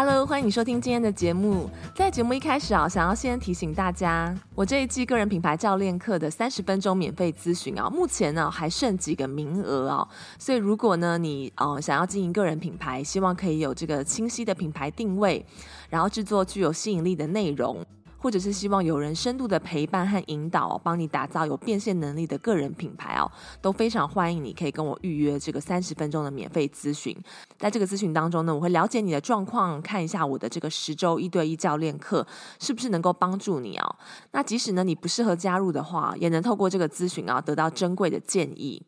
Hello，欢迎你收听今天的节目。在节目一开始啊，想要先提醒大家，我这一季个人品牌教练课的三十分钟免费咨询啊，目前呢还剩几个名额啊，所以如果呢你哦想要经营个人品牌，希望可以有这个清晰的品牌定位，然后制作具有吸引力的内容。或者是希望有人深度的陪伴和引导，帮你打造有变现能力的个人品牌哦，都非常欢迎你可以跟我预约这个三十分钟的免费咨询。在这个咨询当中呢，我会了解你的状况，看一下我的这个十周一对一教练课是不是能够帮助你哦。那即使呢你不适合加入的话，也能透过这个咨询啊得到珍贵的建议。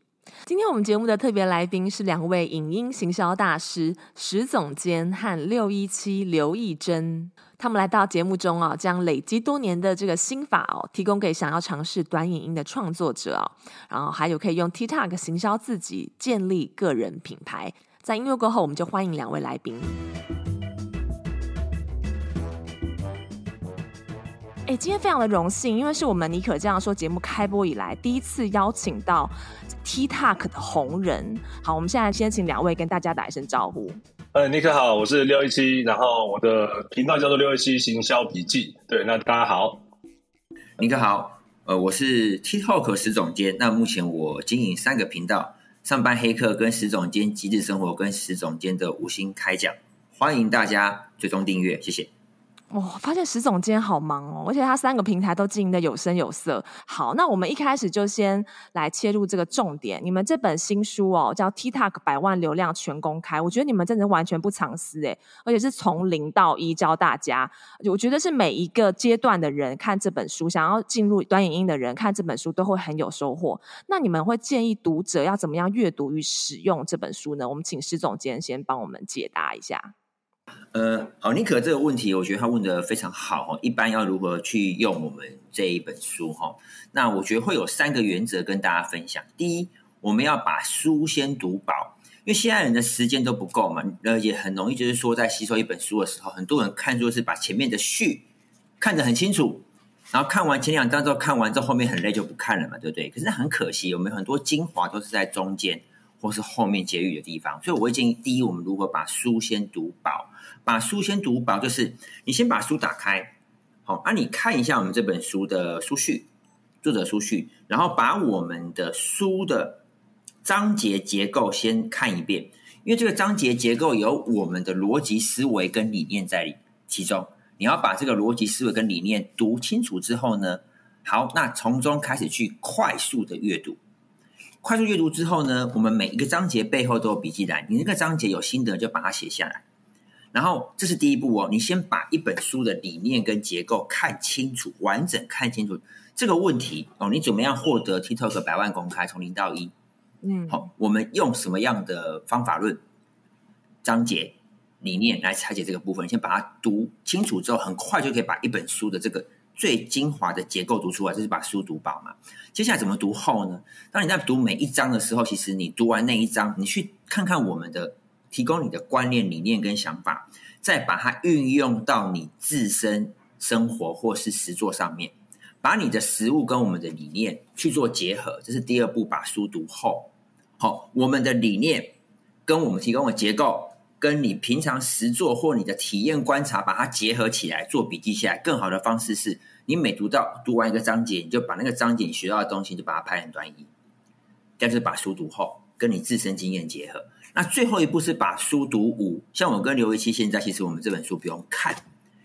今天我们节目的特别来宾是两位影音行销大师石总监和六一七刘亦珍。他们来到节目中啊，将累积多年的这个心法哦，提供给想要尝试短影音的创作者哦，然后还有可以用 TikTok 行销自己，建立个人品牌。在音乐过后，我们就欢迎两位来宾。哎，今天非常的荣幸，因为是我们尼可这样说节目开播以来第一次邀请到 TikTok 的红人。好，我们现在先请两位跟大家打一声招呼。呃，尼克好，我是六一七，然后我的频道叫做六一七行销笔记。对，那大家好，尼克好，呃，我是 TikTok 石总监。那目前我经营三个频道：上班黑客、跟石总监极致生活、跟石总监的五星开讲。欢迎大家追踪订阅，谢谢。哇、哦，发现石总监好忙哦，而且他三个平台都经营的有声有色。好，那我们一开始就先来切入这个重点。你们这本新书哦，叫《TikTok 百万流量全公开》，我觉得你们真的完全不藏私诶，而且是从零到一教大家。我觉得是每一个阶段的人看这本书，想要进入短影音的人看这本书都会很有收获。那你们会建议读者要怎么样阅读与使用这本书呢？我们请石总监先帮我们解答一下。呃，好，尼可这个问题，我觉得他问得非常好哈。一般要如何去用我们这一本书哈？那我觉得会有三个原则跟大家分享。第一，我们要把书先读饱，因为现在人的时间都不够嘛，呃，也很容易就是说在吸收一本书的时候，很多人看作是把前面的序看得很清楚，然后看完前两章之后，看完之后后面很累就不看了嘛，对不对？可是很可惜，我们很多精华都是在中间或是后面结语的地方，所以我会建议，第一，我们如何把书先读饱。把书先读饱，就是你先把书打开，好，那你看一下我们这本书的书序，作者书序，然后把我们的书的章节结构先看一遍，因为这个章节结构有我们的逻辑思维跟理念在其中，你要把这个逻辑思维跟理念读清楚之后呢，好，那从中开始去快速的阅读，快速阅读之后呢，我们每一个章节背后都有笔记栏，你那个章节有心得就把它写下来。然后这是第一步哦，你先把一本书的理念跟结构看清楚，完整看清楚这个问题哦。你怎么样获得 TikTok 百万公开，从零到一？嗯，好，我们用什么样的方法论、章节、理念来拆解这个部分？先把它读清楚之后，很快就可以把一本书的这个最精华的结构读出来，就是把书读饱嘛。接下来怎么读后呢？当你在读每一章的时候，其实你读完那一章，你去看看我们的。提供你的观念、理念跟想法，再把它运用到你自身生活或是实作上面，把你的实务跟我们的理念去做结合，这是第二步。把书读厚，好，我们的理念跟我们提供的结构，跟你平常实作或你的体验观察，把它结合起来做笔记下来。更好的方式是你每读到读完一个章节，你就把那个章节你学到的东西就把它拍成短一，但是把书读厚，跟你自身经验结合。那最后一步是把书读五，像我跟刘一奇现在，其实我们这本书不用看，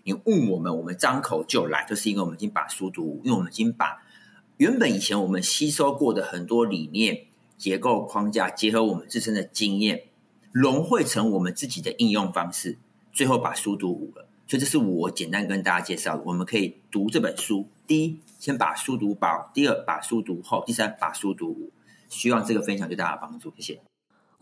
你问我们，我们张口就来，就是因为我们已经把书读五，因为我们已经把原本以前我们吸收过的很多理念、结构框架，结合我们自身的经验，融汇成我们自己的应用方式，最后把书读五了。所以这是我简单跟大家介绍，我们可以读这本书：第一，先把书读饱；第二，把书读厚；第三，把书读五。希望这个分享对大家有帮助，谢谢。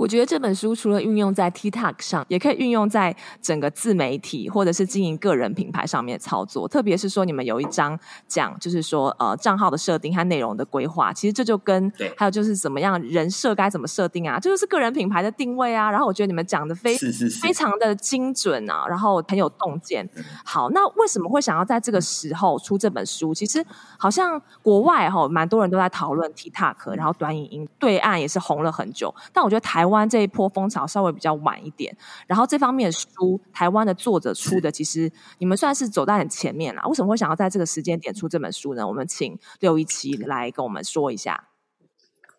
我觉得这本书除了运用在 TikTok 上，也可以运用在整个自媒体或者是经营个人品牌上面操作。特别是说，你们有一章讲，就是说呃账号的设定和内容的规划，其实这就跟还有就是怎么样人设该怎么设定啊，这就是个人品牌的定位啊。然后我觉得你们讲的非非常的精准啊，然后很有洞见。好，那为什么会想要在这个时候出这本书？其实好像国外哈、哦、蛮多人都在讨论 TikTok，然后短影音对岸也是红了很久，但我觉得台湾湾这一波风潮稍微比较晚一点。然后这方面的书，台湾的作者出的，其实你们算是走在很前面啦。为什么会想要在这个时间点出这本书呢？我们请六一七来跟我们说一下。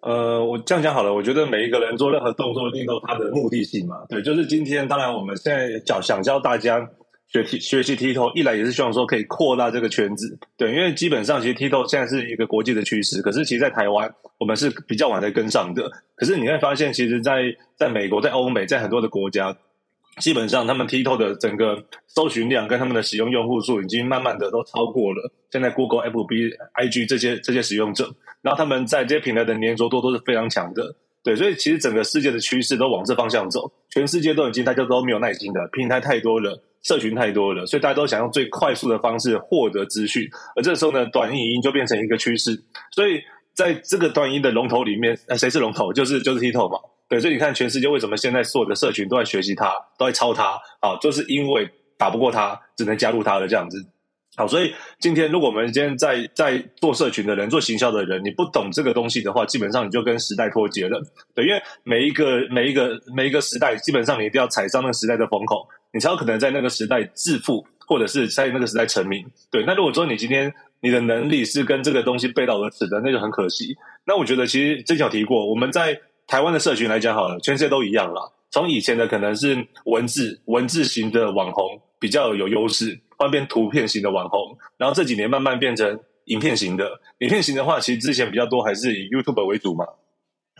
呃，我这样讲好了。我觉得每一个人做任何动作，一定都有他的目的性嘛。对，就是今天，当然我们现在教想教大家。学习学习 TikTok，一来也是希望说可以扩大这个圈子，对，因为基本上其实 TikTok 现在是一个国际的趋势，可是其实，在台湾我们是比较晚才跟上的。可是你会发现，其实在，在美国、在欧美、在很多的国家，基本上他们 TikTok 的整个搜寻量跟他们的使用用户数，已经慢慢的都超过了现在 Google、FB、IG 这些这些使用者，然后他们在这些平台的黏着度都是非常强的。对，所以其实整个世界的趋势都往这方向走，全世界都已经大家都没有耐心的，平台太多了。社群太多了，所以大家都想用最快速的方式获得资讯，而这时候呢，短影音就变成一个趋势。所以在这个短影音的龙头里面，呃，谁是龙头？就是就是 TikTok 嘛。对，所以你看全世界为什么现在所有的社群都在学习它，都在抄它？啊，就是因为打不过它，只能加入它的这样子。好，所以今天如果我们今天在在做社群的人、做行销的人，你不懂这个东西的话，基本上你就跟时代脱节了。对，因为每一个每一个每一个时代，基本上你一定要踩上那个时代的风口。你才有可能在那个时代致富，或者是在那个时代成名。对，那如果说你今天你的能力是跟这个东西背道而驰的，那就很可惜。那我觉得其实之前提过，我们在台湾的社群来讲好了，全世界都一样啦。从以前的可能是文字文字型的网红比较有优势，换变图片型的网红，然后这几年慢慢变成影片型的。影片型的话，其实之前比较多还是以 YouTube 为主嘛。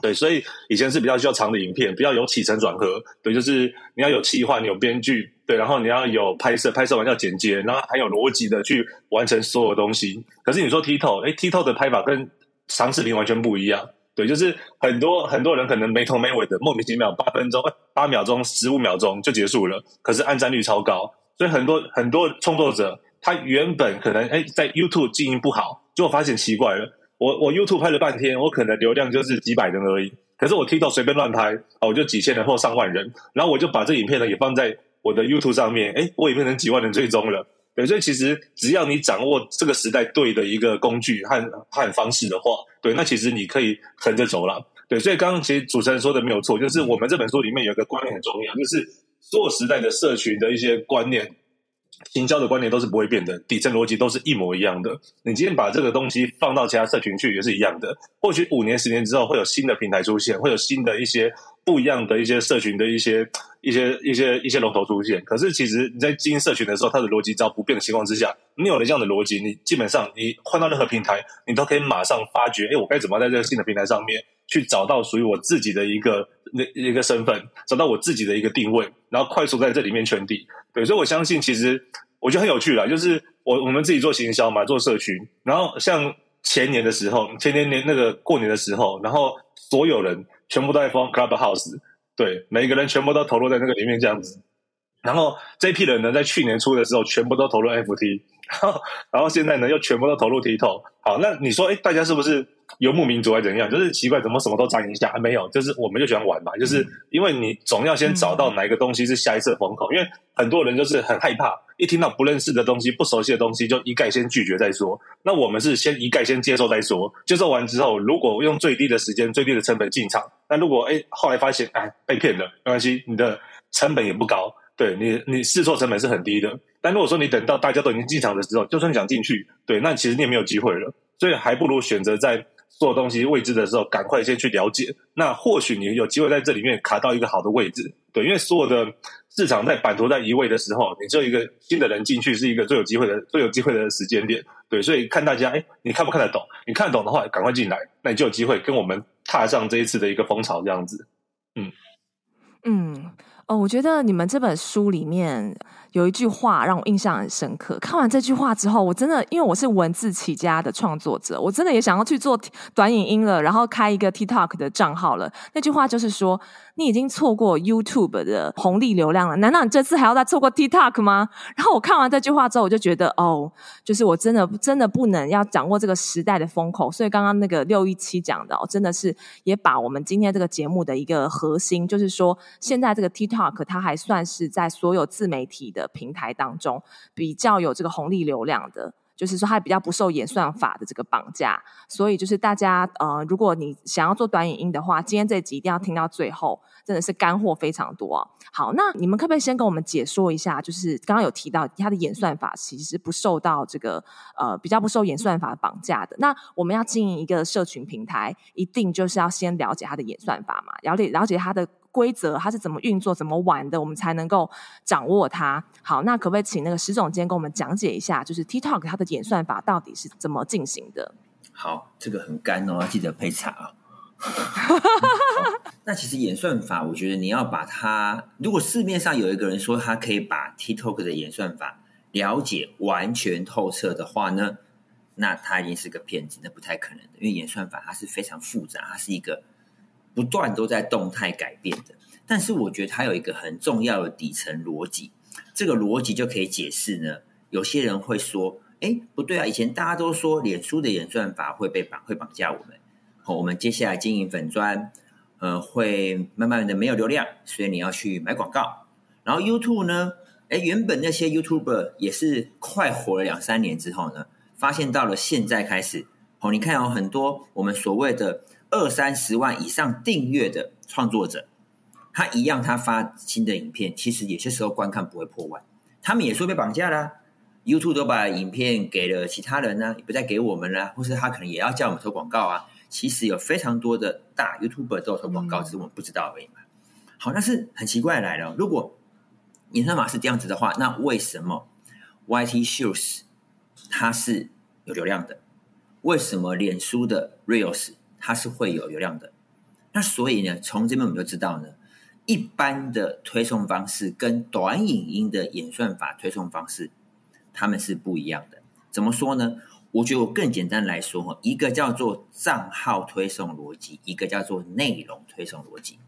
对，所以以前是比较需要长的影片，比较有起承转合。对，就是你要有企划，你有编剧，对，然后你要有拍摄，拍摄完要剪接，然后还有逻辑的去完成所有东西。可是你说 TikTok，哎，TikTok 的拍法跟长视频完全不一样。对，就是很多很多人可能没头没尾的，莫名其妙八分钟、八秒钟、十五秒钟就结束了，可是按赞率超高。所以很多很多创作者，他原本可能哎在 YouTube 经营不好，结果发现奇怪了。我我 YouTube 拍了半天，我可能流量就是几百人而已。可是我 TikTok 随便乱拍，哦，我就几千人或上万人。然后我就把这影片呢也放在我的 YouTube 上面，诶，我也变成几万人追踪了。对，所以其实只要你掌握这个时代对的一个工具和和方式的话，对，那其实你可以横着走了。对，所以刚刚其实主持人说的没有错，就是我们这本书里面有一个观念很重要，就是所有时代的社群的一些观念。行销的观念都是不会变的，底层逻辑都是一模一样的。你今天把这个东西放到其他社群去，也是一样的。或许五年、十年之后，会有新的平台出现，会有新的一些不一样的一些社群的一些一些一些一些龙头出现。可是，其实你在经营社群的时候，它的逻辑只要不变的情况之下，你有了这样的逻辑，你基本上你换到任何平台，你都可以马上发觉，哎，我该怎么在这个新的平台上面去找到属于我自己的一个那一个身份，找到我自己的一个定位，然后快速在这里面圈地。对，所以我相信，其实我觉得很有趣啦，就是我我们自己做行销嘛，做社群，然后像前年的时候，前年年那个过年的时候，然后所有人全部都在疯 Clubhouse，对，每一个人全部都投入在那个里面这样子，然后这批人呢，在去年初的时候，全部都投入 FT，然后然后现在呢，又全部都投入 TikTok。好，那你说，哎，大家是不是？游牧民族还是怎样？就是奇怪，怎么什么都沾一下？啊，没有，就是我们就喜欢玩嘛。就是因为你总要先找到哪一个东西是下一次的风口，因为很多人就是很害怕，一听到不认识的东西、不熟悉的东西，就一概先拒绝再说。那我们是先一概先接受再说，接受完之后，如果用最低的时间、最低的成本进场，那如果哎后来发现哎被骗了，没关系，你的成本也不高，对你你试错成本是很低的。但如果说你等到大家都已经进场的时候，就算想进去，对，那其实你也没有机会了。所以还不如选择在。做东西未知的时候，赶快先去了解。那或许你有机会在这里面卡到一个好的位置，对，因为所有的市场在版图在移位的时候，你只有一个新的人进去是一个最有机会的、最有机会的时间点，对。所以看大家，哎，你看不看得懂？你看得懂的话，赶快进来，那你就有机会跟我们踏上这一次的一个风潮，这样子。嗯嗯哦，我觉得你们这本书里面。有一句话让我印象很深刻。看完这句话之后，我真的因为我是文字起家的创作者，我真的也想要去做短影音了，然后开一个 TikTok 的账号了。那句话就是说，你已经错过 YouTube 的红利流量了，难道你这次还要再错过 TikTok 吗？然后我看完这句话之后，我就觉得，哦，就是我真的真的不能要掌握这个时代的风口。所以刚刚那个六一七讲的，哦，真的是也把我们今天这个节目的一个核心，就是说，现在这个 TikTok 它还算是在所有自媒体的平台当中比较有这个红利流量的。就是说，它比较不受演算法的这个绑架，所以就是大家呃，如果你想要做短影音的话，今天这集一定要听到最后，真的是干货非常多啊。好，那你们可不可以先跟我们解说一下？就是刚刚有提到它的演算法其实不受到这个呃比较不受演算法绑架的。那我们要经营一个社群平台，一定就是要先了解它的演算法嘛，了解了解它的。规则它是怎么运作、怎么玩的，我们才能够掌握它。好，那可不可以请那个石总监跟我们讲解一下，就是 TikTok 它的演算法到底是怎么进行的？好，这个很干哦，要记得配茶 啊。那其实演算法，我觉得你要把它，如果市面上有一个人说他可以把 TikTok 的演算法了解完全透彻的话呢，那他已经是个骗子，那不太可能的，因为演算法它是非常复杂，它是一个。不断都在动态改变的，但是我觉得它有一个很重要的底层逻辑，这个逻辑就可以解释呢。有些人会说：“哎，不对啊，以前大家都说脸书的演算法会被绑，会绑架我们。好，我们接下来经营粉专，呃，会慢慢的没有流量，所以你要去买广告。然后 YouTube 呢，哎，原本那些 YouTuber 也是快火了两三年之后呢，发现到了现在开始，哦，你看有很多我们所谓的。二三十万以上订阅的创作者，他一样，他发新的影片，其实有些时候观看不会破万。他们也说被绑架啦，YouTube 都把影片给了其他人呢，也不再给我们了，或是他可能也要叫我们投广告啊。其实有非常多的大 YouTuber 都有投广告，只是我们不知道而已嘛。好，但是很奇怪来了，如果演算法是这样子的话，那为什么 YT Shorts 它是有流量的？为什么脸书的 Reels 它是会有流量的，那所以呢，从这边我们就知道呢，一般的推送方式跟短影音的演算法推送方式，他们是不一样的。怎么说呢？我觉得我更简单来说哈，一个叫做账号推送逻辑，一个叫做内容推送逻辑。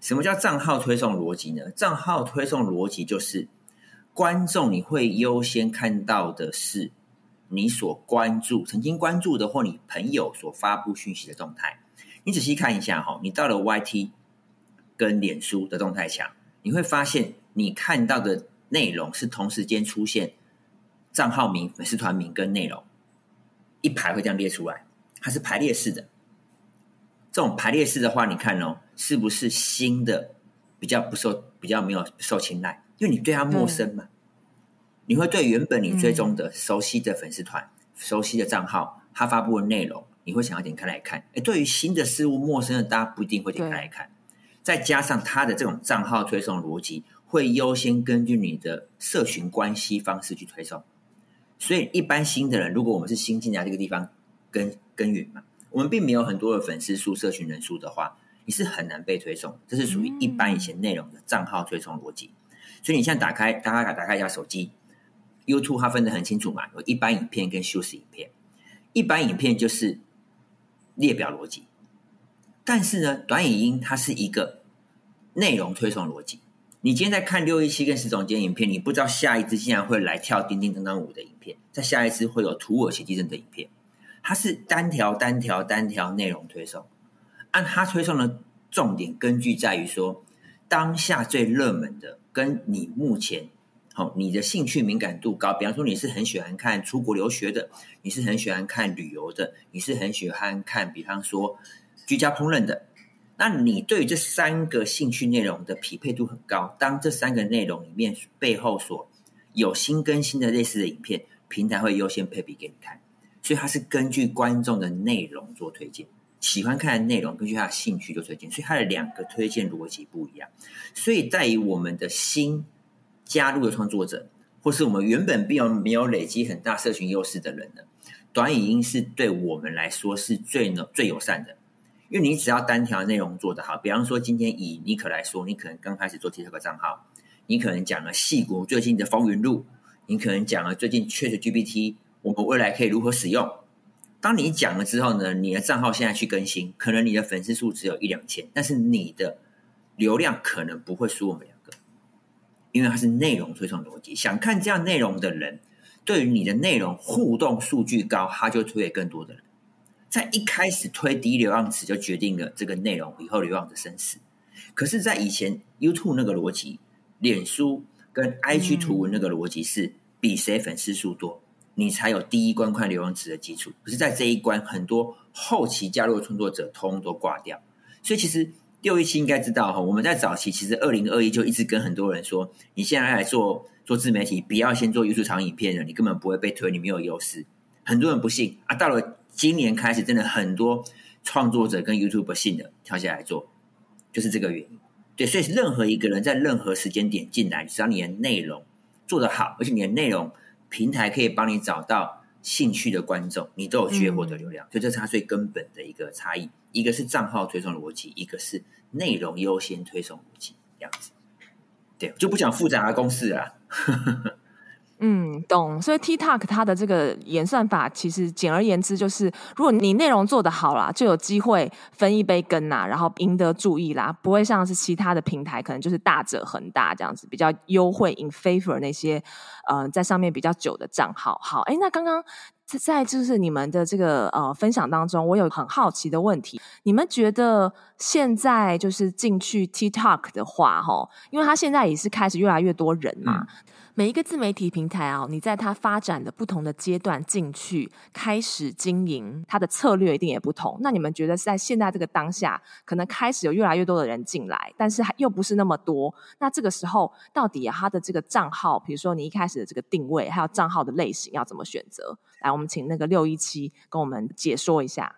什么叫账号推送逻辑呢？账号推送逻辑就是观众你会优先看到的是。你所关注、曾经关注的或你朋友所发布讯息的动态，你仔细看一下哈，你到了 YT 跟脸书的动态墙，你会发现你看到的内容是同时间出现账号名、粉丝团名跟内容一排会这样列出来，它是排列式的。这种排列式的话，你看哦，是不是新的比较不受、比较没有受青睐？因为你对他陌生嘛。你会对原本你追踪的熟悉的粉丝团、嗯、熟悉的账号，他发布的内容，你会想要点开来看。诶，对于新的事物、陌生的，大家不一定会点开来看。再加上他的这种账号推送逻辑，会优先根据你的社群关系方式去推送。所以，一般新的人，如果我们是新进来这个地方耕耕耘嘛，我们并没有很多的粉丝数、社群人数的话，你是很难被推送。这是属于一般以前内容的账号推送逻辑。所以，你现在打开，大家打开一下手机。YouTube 它分得很清楚嘛，有一般影片跟修饰影片。一般影片就是列表逻辑，但是呢，短影音它是一个内容推送逻辑。你今天在看六一七跟石总监影片，你不知道下一支竟然会来跳叮叮当当舞的影片，在下一支会有土耳其地震的影片，它是单条单条单条内容推送。按它推送的重点根据在于说，当下最热门的跟你目前。好，你的兴趣敏感度高，比方说你是很喜欢看出国留学的，你是很喜欢看旅游的，你是很喜欢看，比方说居家烹饪的，那你对于这三个兴趣内容的匹配度很高。当这三个内容里面背后所有新更新的类似的影片，平台会优先配比给你看，所以它是根据观众的内容做推荐，喜欢看的内容根据他的兴趣做推荐，所以它的两个推荐逻辑不一样。所以在于我们的新。加入的创作者，或是我们原本并没有累积很大社群优势的人呢，短影音是对我们来说是最呢最友善的，因为你只要单条内容做得好，比方说今天以尼可来说，你可能刚开始做 TikTok 账号，你可能讲了矽谷最近的风云录，你可能讲了最近 ChatGPT，我们未来可以如何使用。当你讲了之后呢，你的账号现在去更新，可能你的粉丝数只有一两千，但是你的流量可能不会输我们，因为它是内容推送逻辑。想看这样内容的人，对于你的内容互动数据高，他就推给更多的人。在一开始推低流量池，就决定了这个内容以后流量的生死。可是，在以前 YouTube 那个逻辑，脸书跟 IG 图文那个逻辑是比谁粉丝数多。你才有第一关看流量池的基础，可是，在这一关，很多后期加入的创作者通通都挂掉。所以，其实六一七应该知道哈，我们在早期其实二零二一就一直跟很多人说，你现在来做做自媒体，不要先做 YouTube 长影片了，你根本不会被推，你没有优势。很多人不信啊，到了今年开始，真的很多创作者跟 YouTube 不信的跳下来做，就是这个原因。对，所以任何一个人在任何时间点进来，只要你的内容做得好，而且你的内容。平台可以帮你找到兴趣的观众，你都有机会获得流量，嗯、所以这是它最根本的一个差异。一个是账号推送逻辑，一个是内容优先推送逻辑，这样子。对，就不讲复杂的公式了。嗯，懂。所以 TikTok 它的这个演算法，其实简而言之就是，如果你内容做得好啦，就有机会分一杯羹呐，然后赢得注意啦，不会像是其他的平台，可能就是大者恒大这样子，比较优惠 in favor 那些呃在上面比较久的账号。好，哎，那刚刚在就是你们的这个呃分享当中，我有很好奇的问题，你们觉得现在就是进去 TikTok 的话，哈，因为它现在也是开始越来越多人嘛。嗯每一个自媒体平台啊，你在它发展的不同的阶段进去开始经营，它的策略一定也不同。那你们觉得在现在这个当下，可能开始有越来越多的人进来，但是还又不是那么多。那这个时候，到底它的这个账号，比如说你一开始的这个定位，还有账号的类型要怎么选择？来，我们请那个六一七跟我们解说一下。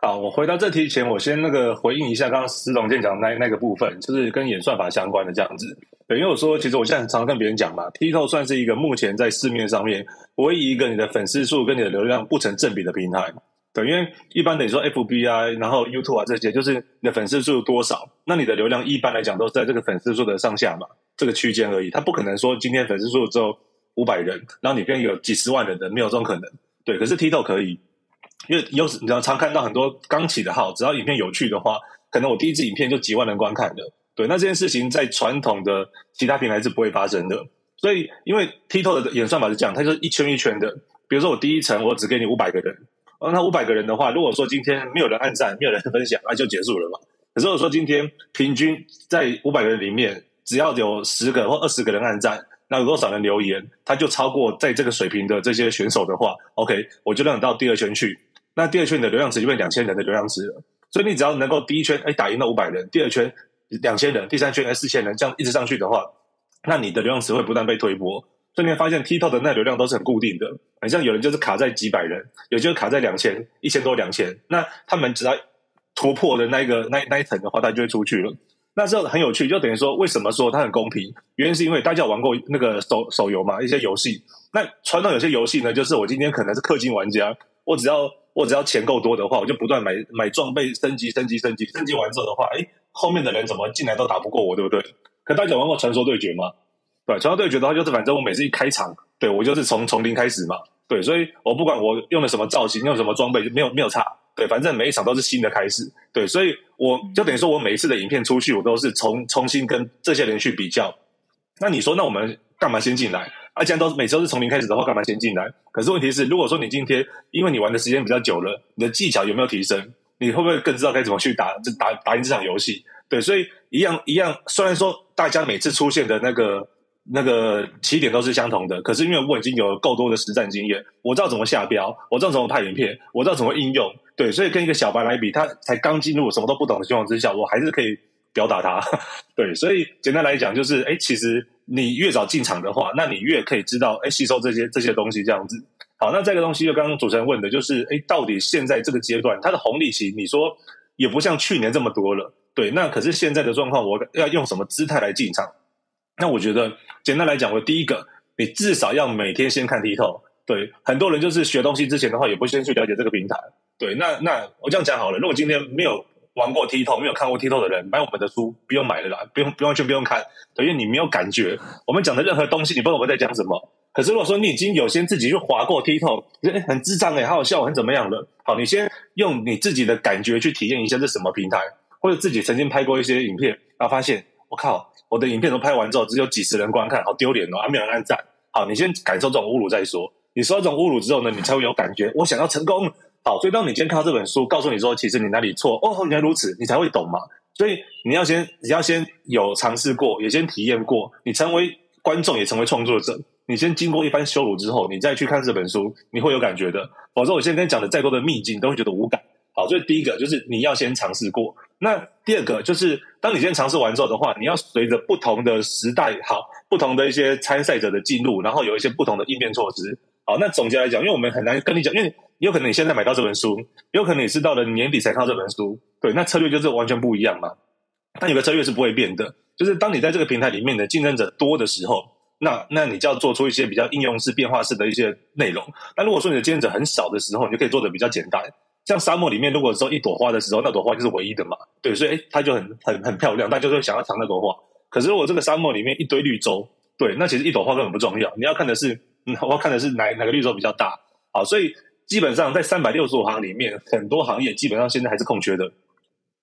好，我回答这题前，我先那个回应一下刚刚石龙健讲那那个部分，就是跟演算法相关的这样子。对，因为我说，其实我现在常常跟别人讲嘛，TikTok 算是一个目前在市面上面唯一一个你的粉丝数跟你的流量不成正比的平台。对，因为一般等于说 FB 啊，然后 YouTube 啊这些，就是你的粉丝数多少，那你的流量一般来讲都是在这个粉丝数的上下嘛，这个区间而已。它不可能说今天粉丝数之后五百人，然后你变有几十万人的，没有这种可能。对，可是 TikTok 可以。因为有时你知道常看到很多刚起的号，只要影片有趣的话，可能我第一支影片就几万人观看的。对，那这件事情在传统的其他平台是不会发生的。所以，因为 TikTok 的演算法是这样，它就是一圈一圈的。比如说，我第一层我只给你五百个人，那五百个人的话，如果说今天没有人按赞，没有人分享，那就结束了嘛。可是如果说今天平均在五百个人里面，只要有十个或二十个人按赞，那有多少人留言，他就超过在这个水平的这些选手的话，OK，我就让你到第二圈去。那第二圈你的流量池就变两千人的流量池了，所以你只要能够第一圈哎打赢了五百人，第二圈两千人，第三圈哎四千人，这样一直上去的话，那你的流量池会不断被推波。所以你会发现 TikTok 的那流量都是很固定的，很像有人就是卡在几百人，有就是卡在两千、一千多、两千，那他们只要突破的那一个那那一层的话，他就会出去了。那这很有趣，就等于说为什么说它很公平？原因是因为大家玩过那个手手游嘛，一些游戏。那传统有些游戏呢，就是我今天可能是氪金玩家，我只要。我只要钱够多的话，我就不断买买装备，升级、升级、升级。升级完之后的话，诶，后面的人怎么进来都打不过我，对不对？可大家玩过传说对决吗？对，传说对决的话，就是反正我每次一开场，对我就是从从零开始嘛。对，所以我不管我用了什么造型，用什么装备，就没有没有差。对，反正每一场都是新的开始。对，所以我就等于说我每一次的影片出去，我都是重重新跟这些人去比较。那你说，那我们干嘛先进来？啊，既然都每次都是从零开始的话，干嘛先进来？可是问题是，如果说你今天因为你玩的时间比较久了，你的技巧有没有提升？你会不会更知道该怎么去打，这打打赢这场游戏？对，所以一样一样。虽然说大家每次出现的那个那个起点都是相同的，可是因为我已经有够多的实战经验，我知道怎么下标，我知道怎么拍影片，我知道怎么应用。对，所以跟一个小白来比，他才刚进入，什么都不懂的情况之下，我还是可以表达他。对，所以简单来讲，就是哎，其实。你越早进场的话，那你越可以知道，哎，吸收这些这些东西这样子。好，那这个东西就刚刚主持人问的，就是，哎，到底现在这个阶段它的红利期，你说也不像去年这么多了，对？那可是现在的状况，我要用什么姿态来进场？那我觉得简单来讲，我第一个，你至少要每天先看 TikTok。对，很多人就是学东西之前的话，也不先去了解这个平台。对，那那我这样讲好了，如果今天没有玩过 TikTok 没有看过 TikTok 的人买我们的书不用买了啦，不用不用全不用看，因为你没有感觉。我们讲的任何东西，你不知道我们在讲什么。可是如果说你已经有先自己去滑过 TikTok，觉得很智障诶，好好笑，很怎么样的？好，你先用你自己的感觉去体验一下这什么平台，或者自己曾经拍过一些影片，然后发现我靠，我的影片都拍完之后只有几十人观看，好丢脸哦，还没有人按赞。好，你先感受这种侮辱再说。你受到这种侮辱之后呢，你才会有感觉。我想要成功。好，所以当你今天看到这本书，告诉你说，其实你哪里错哦，原来如此，你才会懂嘛。所以你要先，你要先有尝试过，也先体验过，你成为观众，也成为创作者。你先经过一番羞辱之后，你再去看这本书，你会有感觉的。否则，我现在跟你讲的再多的秘境，都会觉得无感。好，所以第一个就是你要先尝试过。那第二个就是，当你先尝试完之后的话，你要随着不同的时代，好，不同的一些参赛者的进入，然后有一些不同的应变措施。好，那总结来讲，因为我们很难跟你讲，因为有可能你现在买到这本书，有可能你是到了年底才看到这本书，对，那策略就是完全不一样嘛。但有个策略是不会变的，就是当你在这个平台里面的竞争者多的时候，那那你就要做出一些比较应用式、变化式的一些内容。那如果说你的竞争者很少的时候，你就可以做的比较简单。像沙漠里面，如果说一朵花的时候，那朵花就是唯一的嘛，对，所以它就很很很漂亮，大家就会想要藏那朵花。可是如果这个沙漠里面一堆绿洲，对，那其实一朵花根本不重要，你要看的是。嗯，我看的是哪哪个绿洲比较大，好，所以基本上在三百六十五行里面，很多行业基本上现在还是空缺的，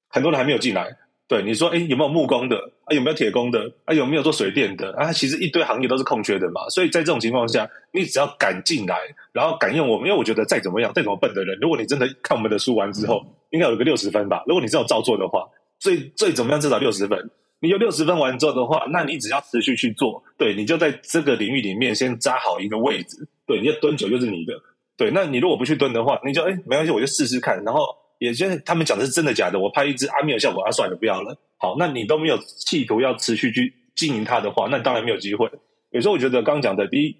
很多人还没有进来。对，你说，哎，有没有木工的？啊，有没有铁工的？啊，有没有做水电的？啊，其实一堆行业都是空缺的嘛。所以在这种情况下，你只要敢进来，然后敢用我们，因为我觉得再怎么样，再怎么笨的人，如果你真的看我们的书完之后，应该有个六十分吧。如果你这种照做的话，最最怎么样，至少六十分。你有六十分完之后的话，那你只要持续去做，对，你就在这个领域里面先扎好一个位置，对，你要蹲久就是你的，对。那你如果不去蹲的话，你就哎没关系，我就试试看。然后也就是他们讲的是真的假的，我拍一支阿米尔效果，啊算了不要了。好，那你都没有企图要持续去经营它的话，那当然没有机会。有时候我觉得刚讲的，第一，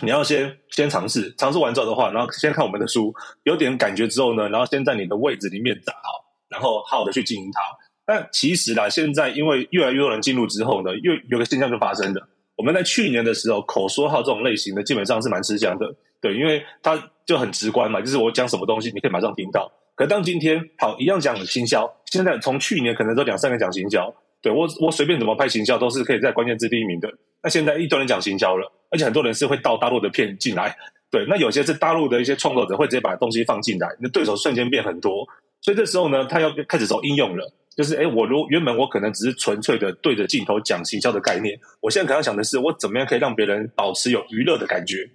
你要先先尝试，尝试完之后的话，然后先看我们的书，有点感觉之后呢，然后先在你的位置里面扎好，然后好好的去经营它。但其实啦，现在因为越来越多人进入之后呢，又有个现象就发生了。我们在去年的时候，口说号这种类型的基本上是蛮吃香的，对，因为它就很直观嘛，就是我讲什么东西，你可以马上听到。可当今天好一样讲行销，现在从去年可能都两三个讲行销，对，我我随便怎么拍行销都是可以在关键字第一名的。那现在一堆人讲行销了，而且很多人是会到大陆的片进来，对，那有些是大陆的一些创作者会直接把东西放进来，那对手瞬间变很多。所以这时候呢，他要开始走应用了。就是哎，我如原本我可能只是纯粹的对着镜头讲行销的概念，我现在可能想的是，我怎么样可以让别人保持有娱乐的感觉？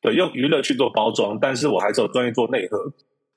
对，用娱乐去做包装，但是我还是有专业做内核。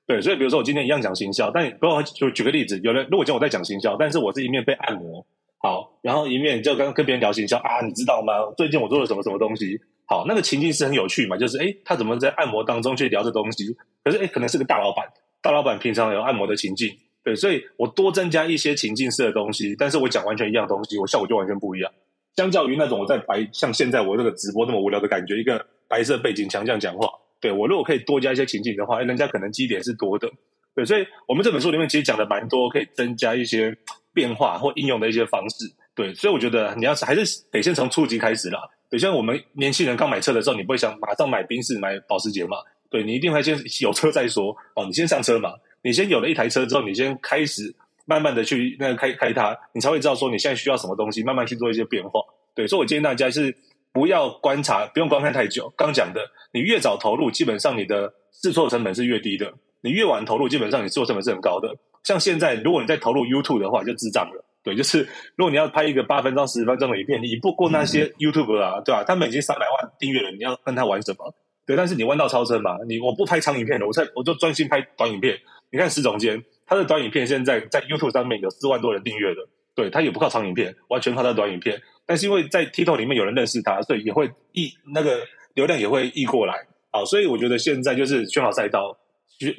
对，所以比如说我今天一样讲行销，但不要就举个例子，有人如果讲我在讲行销，但是我是一面被按摩，好，然后一面就跟跟别人聊行销啊，你知道吗？最近我做了什么什么东西？好，那个情境是很有趣嘛，就是哎，他怎么在按摩当中去聊这东西？可是哎，可能是个大老板，大老板平常有按摩的情境。对，所以我多增加一些情境式的东西，但是我讲完全一样东西，我效果就完全不一样。相较于那种我在白，像现在我这个直播那么无聊的感觉，一个白色背景墙这样讲话，对，我如果可以多加一些情境的话，人家可能基点是多的。对，所以我们这本书里面其实讲的蛮多，可以增加一些变化或应用的一些方式。对，所以我觉得你要是还是得先从初级开始啦。对，像我们年轻人刚买车的时候，你不会想马上买宾士、买保时捷嘛？对，你一定会先有车再说。哦，你先上车嘛。你先有了一台车之后，你先开始慢慢的去那个开开它，你才会知道说你现在需要什么东西，慢慢去做一些变化。对，所以我建议大家是不要观察，不用观看太久。刚讲的，你越早投入，基本上你的试错成本是越低的；你越晚投入，基本上你试错成本是很高的。像现在，如果你在投入 YouTube 的话，就智障了。对，就是如果你要拍一个八分钟、十分钟的影片，你比不过那些 YouTuber 啊，对吧？他们已经三百万订阅了，你要跟他玩什么？对，但是你弯道超车嘛，你我不拍长影片了，我在我就专心拍短影片。你看石总监，他的短影片现在在 YouTube 上面有四万多人订阅的，对，他也不靠长影片，完全靠他的短影片。但是因为在 TikTok 里面有人认识他，所以也会溢那个流量也会溢过来。好，所以我觉得现在就是选好赛道。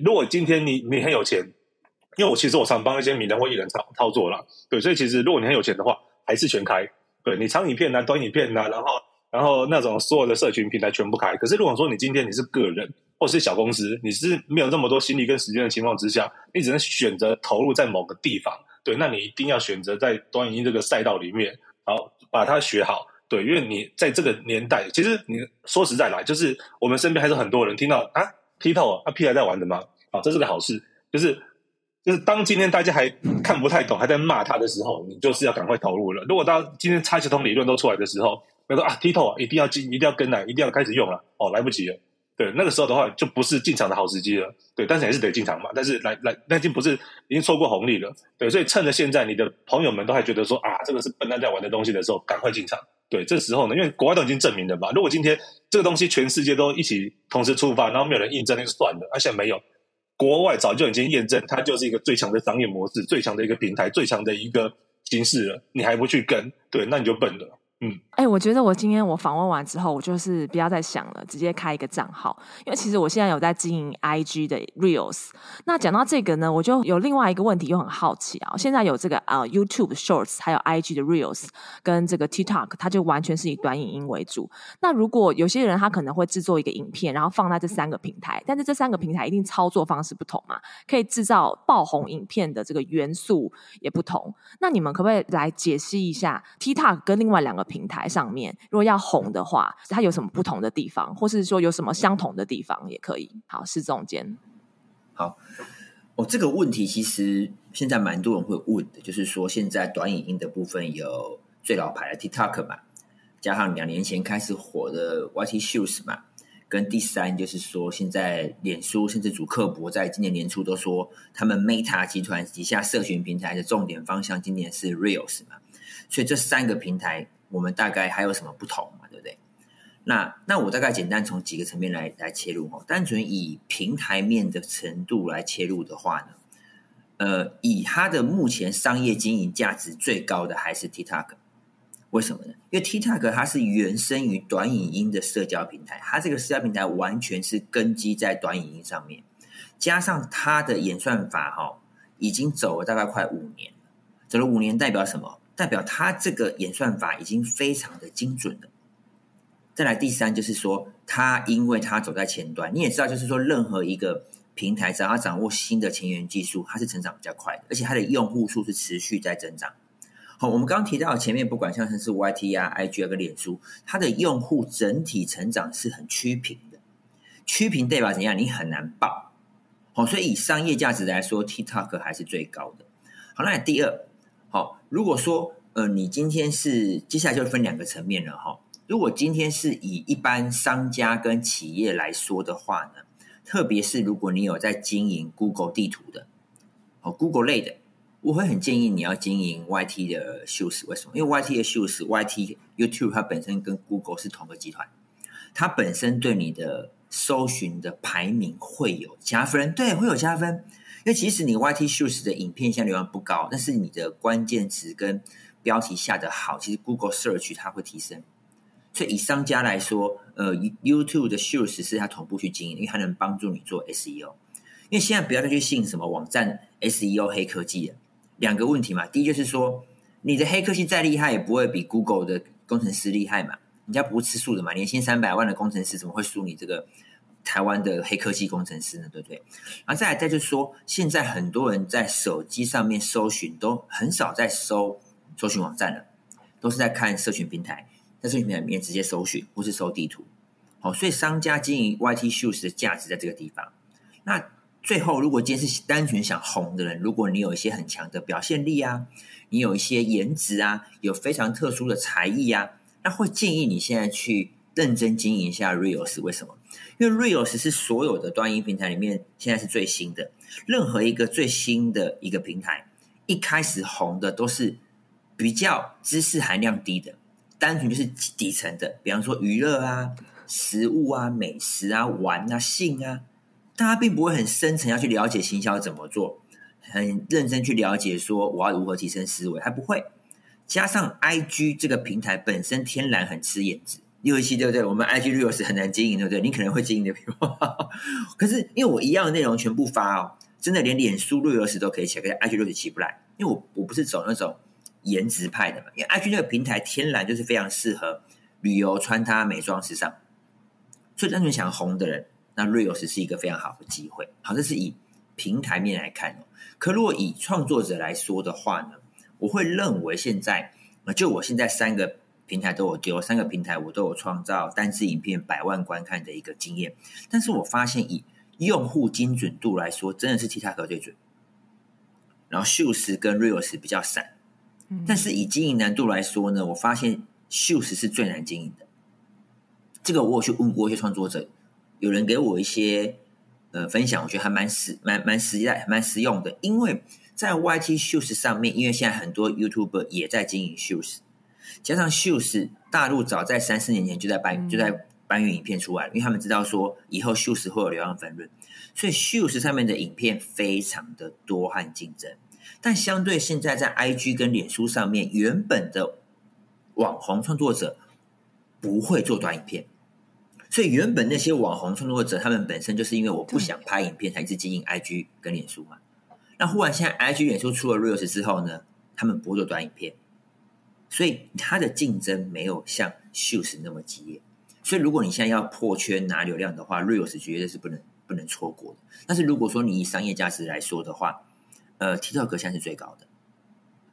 如果今天你你很有钱，因为我其实我常帮一些名人或艺人操操作啦，对，所以其实如果你很有钱的话，还是全开。对，你长影片啊、短影片啊，然后然后那种所有的社群平台全部开。可是如果说你今天你是个人，或是小公司，你是没有那么多心力跟时间的情况之下，你只能选择投入在某个地方。对，那你一定要选择在短影音这个赛道里面，好把它学好。对，因为你在这个年代，其实你说实在来，就是我们身边还是很多人听到啊，Tito 啊 P 还在玩的吗？啊，这是个好事，就是就是当今天大家还看不太懂，还在骂他的时候，你就是要赶快投入了。如果到今天差协同理论都出来的时候，比如说啊，TITO 啊，一定要进，一定要跟来，一定要开始用了，哦，来不及了。对，那个时候的话，就不是进场的好时机了。对，但是还是得进场嘛。但是来来，那已经不是已经错过红利了。对，所以趁着现在你的朋友们都还觉得说啊，这个是笨蛋在玩的东西的时候，赶快进场。对，这时候呢，因为国外都已经证明了嘛。如果今天这个东西全世界都一起同时出发，然后没有人印证，那就算了。而且没有，国外早就已经验证，它就是一个最强的商业模式，最强的一个平台，最强的一个形式了。你还不去跟，对，那你就笨了。嗯，哎、我觉得我今天我访问完之后，我就是不要再想了，直接开一个账号，因为其实我现在有在经营 IG 的 Reels。那讲到这个呢，我就有另外一个问题，又很好奇啊。现在有这个呃 YouTube Shorts，还有 IG 的 Reels，跟这个 TikTok，它就完全是以短影音为主。那如果有些人他可能会制作一个影片，然后放在这三个平台，但是这三个平台一定操作方式不同嘛，可以制造爆红影片的这个元素也不同。那你们可不可以来解析一下 TikTok 跟另外两个？平台上面，如果要红的话，它有什么不同的地方，或是说有什么相同的地方，也可以。好，是中间。好，哦，这个问题其实现在蛮多人会问的，就是说现在短影音的部分有最老牌的 TikTok 嘛，加上两年前开始火的 YT Shorts 嘛，跟第三就是说现在脸书甚至主客博在今年年初都说，他们 Meta 集团旗下社群平台的重点方向今年是 Reels 嘛，所以这三个平台。我们大概还有什么不同嘛？对不对？那那我大概简单从几个层面来来切入哦。单纯以平台面的程度来切入的话呢，呃，以它的目前商业经营价值最高的还是 TikTok。为什么呢？因为 TikTok 它是原生于短影音的社交平台，它这个社交平台完全是根基在短影音上面，加上它的演算法哈、哦，已经走了大概快五年，走了五年代表什么？代表它这个演算法已经非常的精准了。再来第三就是说，它因为它走在前端，你也知道，就是说任何一个平台只要掌握新的前沿技术，它是成长比较快的，而且它的用户数是持续在增长。好，我们刚刚提到前面不管像是 YT 啊、IG 啊跟脸书，它的用户整体成长是很趋平的。趋平代表怎样？你很难爆。好，所以以商业价值来说，TikTok 还是最高的。好，那第二。好，如果说呃，你今天是接下来就分两个层面了哈。如果今天是以一般商家跟企业来说的话呢，特别是如果你有在经营 Google 地图的，哦，Google 类的，我会很建议你要经营 YT 的 Shorts。为什么？因为 YT 的 Shorts、YT、YouTube 它本身跟 Google 是同个集团，它本身对你的搜寻的排名会有加分，对，会有加分。因为其实你 YT Shorts 的影片现在流量不高，但是你的关键词跟标题下得好，其实 Google Search 它会提升。所以以商家来说，呃，YouTube 的 Shorts 是它同步去经营，因为它能帮助你做 SEO。因为现在不要再去信什么网站 SEO 黑科技了，两个问题嘛。第一就是说，你的黑科技再厉害，也不会比 Google 的工程师厉害嘛。人家不是吃素的嘛，年薪三百万的工程师怎么会输你这个？台湾的黑科技工程师呢，对不对？然后再，再就是说，现在很多人在手机上面搜寻，都很少在搜搜寻网站了，都是在看社群平台，在社群平台里面直接搜寻，或是搜地图。好，所以商家经营 YT Shoes 的价值在这个地方。那最后，如果今天是单纯想红的人，如果你有一些很强的表现力啊，你有一些颜值啊，有非常特殊的才艺啊，那会建议你现在去认真经营一下 Reels。为什么？因为 Reels 是所有的端音平台里面现在是最新的，任何一个最新的一个平台，一开始红的都是比较知识含量低的，单纯就是底层的，比方说娱乐啊、食物啊、美食啊、玩啊、性啊，大家并不会很深层要去了解行销怎么做，很认真去了解说我要如何提升思维，还不会。加上 IG 这个平台本身天然很吃颜值。六一七对不对？我们 IG Reels 很难经营，对不对？你可能会经营的比我好，可是因为我一样的内容全部发哦，真的连脸书 Reels 都可以起来，可是 IG Reels 起不来，因为我我不是走那种颜值派的嘛。因为 IG 那个平台天然就是非常适合旅游、穿搭、美妆、时尚，所以单纯想红的人，那 Reels 是一个非常好的机会。好，这是以平台面来看哦。可如果以创作者来说的话呢，我会认为现在就我现在三个。平台都有丢，三个平台我都有创造单支影片百万观看的一个经验，但是我发现以用户精准度来说，真的是 TikTok 最准。然后 Shoots 跟 Reels 比较散。但是以经营难度来说呢，我发现 Shoots 是最难经营的。这个我有去问过一些创作者，有人给我一些呃分享，我觉得还蛮实、蛮蛮实在、蛮实用的。因为在 YT Shoots 上面，因为现在很多 YouTuber 也在经营 Shoots，加上 Shoots 大陆早在三四年前就在搬、嗯、就在搬运影片出来，因为他们知道说以后 Shoots 会有流量分润，所以 Shoots 上面的影片非常的多和竞争。但相对现在在 IG 跟脸书上面，原本的网红创作者不会做短影片，所以原本那些网红创作者，他们本身就是因为我不想拍影片，才一直经营 IG 跟脸书嘛。那忽然现在 IG、脸书出了 Reels 之后呢，他们不会做短影片，所以它的竞争没有像 Shoes 那么激烈。所以如果你现在要破圈拿流量的话，Reels 绝对是不能不能错过的。但是如果说你以商业价值来说的话，呃，TikTok 现在是最高的，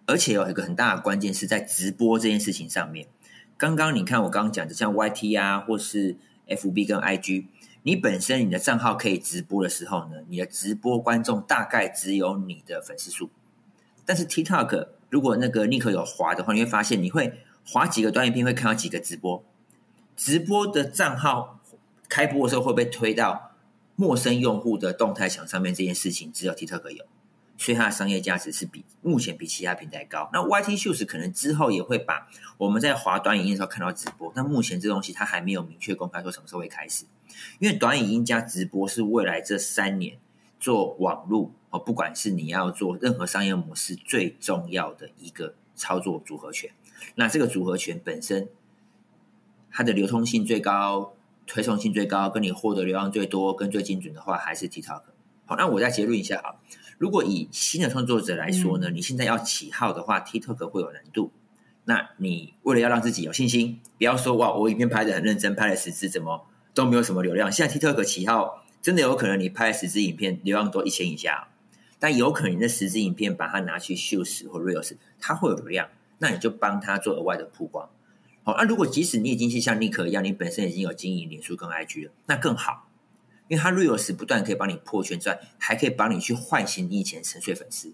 而且有一个很大的关键是在直播这件事情上面。刚刚你看我刚刚讲的，像 YT 啊，或是 FB 跟 IG，你本身你的账号可以直播的时候呢，你的直播观众大概只有你的粉丝数。但是 TikTok 如果那个 Nick 有滑的话，你会发现你会滑几个短影片，会看到几个直播。直播的账号开播的时候会被推到陌生用户的动态墙上面，这件事情只有 TikTok 有。所以它的商业价值是比目前比其他平台高。那 YT Shoots 可能之后也会把我们在滑短影音的时候看到直播，但目前这东西它还没有明确公开说什么时候会开始。因为短影音加直播是未来这三年做网络哦，不管是你要做任何商业模式最重要的一个操作组合拳。那这个组合拳本身，它的流通性最高、推送性最高，跟你获得流量最多、跟最精准的话，还是 TikTok。好，那我再结论一下啊。如果以新的创作者来说呢，你现在要起号的话，TikTok 会有难度。那你为了要让自己有信心，不要说哇，我影片拍的很认真，拍了十支，怎么都没有什么流量。现在 TikTok 起号，真的有可能你拍十支影片，流量都一千以下，但有可能你那十支影片把它拿去 Shoots 或 Reels，它会有流量，那你就帮他做额外的曝光。好，那如果即使你已经是像 Nick 一样，你本身已经有经营脸书跟 IG 了，那更好。因为它 Reels 不断可以帮你破圈赚，还可以帮你去唤醒你以前沉睡粉丝。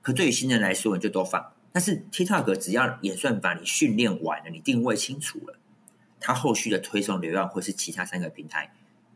可对于新人来说，你就都放。但是 TikTok 只要演算法你训练完了，你定位清楚了，它后续的推送流量会是其他三个平台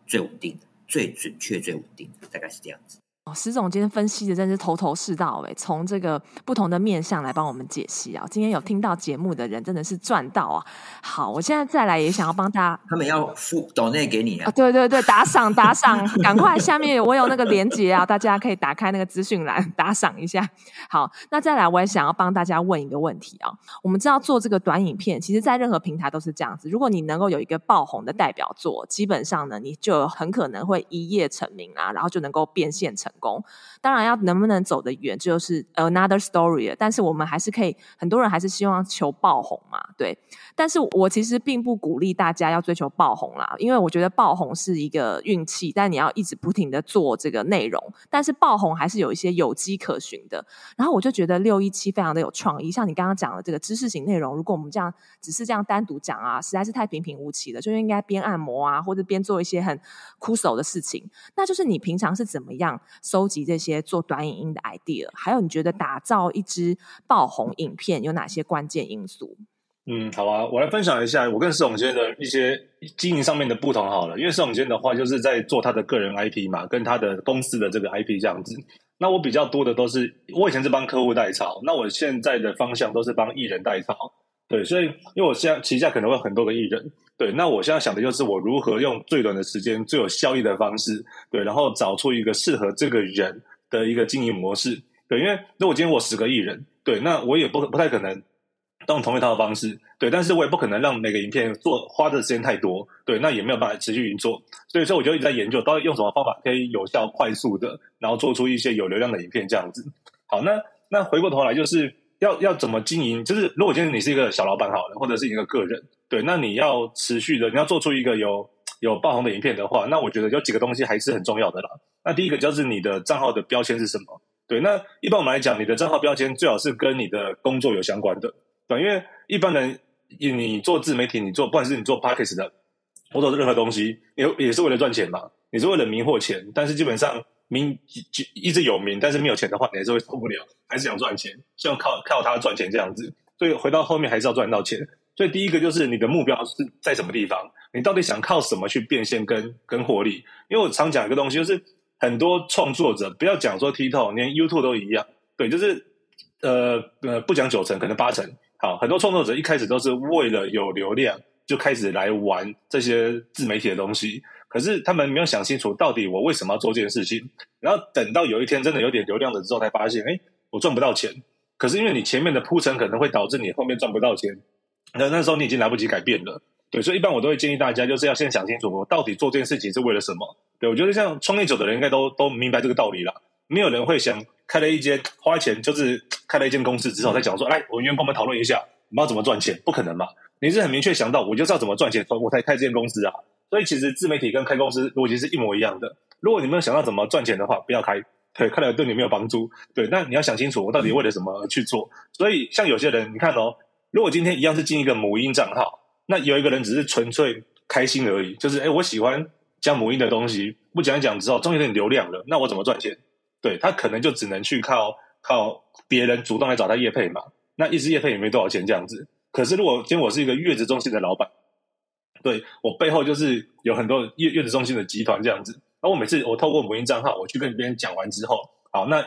最稳定的、最准确、最稳定的，大概是这样子。哦，石总今天分析的真是头头是道哎，从这个不同的面向来帮我们解析啊。今天有听到节目的人真的是赚到啊！好，我现在再来也想要帮他，他们要付抖内给你啊！对对对，打赏打赏，赶快下面我有那个链接啊，大家可以打开那个资讯栏打赏一下。好，那再来我也想要帮大家问一个问题啊。我们知道做这个短影片，其实在任何平台都是这样子。如果你能够有一个爆红的代表作，基本上呢，你就很可能会一夜成名啊，然后就能够变现成功。当然要能不能走得远，就是 another story。但是我们还是可以，很多人还是希望求爆红嘛，对。但是我其实并不鼓励大家要追求爆红啦，因为我觉得爆红是一个运气，但你要一直不停的做这个内容，但是爆红还是有一些有机可循的。然后我就觉得六一七非常的有创意，像你刚刚讲的这个知识型内容，如果我们这样只是这样单独讲啊，实在是太平平无奇了，就应该边按摩啊，或者边做一些很枯手的事情。那就是你平常是怎么样收集这些做短影音的 idea？还有你觉得打造一支爆红影片有哪些关键因素？嗯，好啊，我来分享一下我跟石永先的一些经营上面的不同好了。因为石永先的话就是在做他的个人 IP 嘛，跟他的公司的这个 IP 这样子。那我比较多的都是，我以前是帮客户代操，那我现在的方向都是帮艺人代操。对，所以因为我现在旗下可能会很多个艺人，对，那我现在想的就是我如何用最短的时间、最有效益的方式，对，然后找出一个适合这个人的一个经营模式。对，因为如果今天我十个艺人，对，那我也不不太可能。用同一套方式，对，但是我也不可能让每个影片做花的时间太多，对，那也没有办法持续运作，所以说我就一直在研究，到底用什么方法可以有效、快速的，然后做出一些有流量的影片这样子。好，那那回过头来就是要要怎么经营？就是如果今天你是一个小老板好了，或者是一个个人，对，那你要持续的，你要做出一个有有爆红的影片的话，那我觉得有几个东西还是很重要的啦。那第一个就是你的账号的标签是什么？对，那一般我们来讲，你的账号标签最好是跟你的工作有相关的。对因为一般人，你做自媒体，你做不管是你做 Podcast 的，或者是任何东西，也也是为了赚钱嘛，你是为了迷惑钱。但是基本上，名就一直有名，但是没有钱的话，你还是会受不了，还是想赚钱，希望靠靠它赚钱这样子。所以回到后面还是要赚到钱。所以第一个就是你的目标是在什么地方？你到底想靠什么去变现跟跟获利？因为我常讲一个东西，就是很多创作者不要讲说 TikTok，连 YouTube 都一样。对，就是呃呃，不讲九成，可能八成。好，很多创作者一开始都是为了有流量，就开始来玩这些自媒体的东西。可是他们没有想清楚，到底我为什么要做这件事情？然后等到有一天真的有点流量了之后，才发现，哎，我赚不到钱。可是因为你前面的铺陈可能会导致你后面赚不到钱。那那时候你已经来不及改变了，对，所以一般我都会建议大家，就是要先想清楚，我到底做这件事情是为了什么？对，我觉得像创业者的人应该都都明白这个道理啦。没有人会想开了一间花钱就是开了一间公司之后再讲说，来，我们员工们讨论一下，我们要怎么赚钱？不可能嘛？你是很明确想到，我就是要怎么赚钱，所以我才开这间公司啊。所以其实自媒体跟开公司逻辑是一模一样的。如果你没有想到怎么赚钱的话，不要开，对，开了对你没有帮助。对，那你要想清楚，我到底为了什么去做？所以像有些人，你看哦。如果今天一样是进一个母婴账号，那有一个人只是纯粹开心而已，就是哎，我喜欢讲母婴的东西，不讲一讲之后，终于有点流量了，那我怎么赚钱？对，他可能就只能去靠靠别人主动来找他业配嘛，那一支业配也没多少钱这样子。可是如果今天我是一个月子中心的老板，对，我背后就是有很多月月子中心的集团这样子，而我每次我透过母婴账号我去跟别人讲完之后，好，那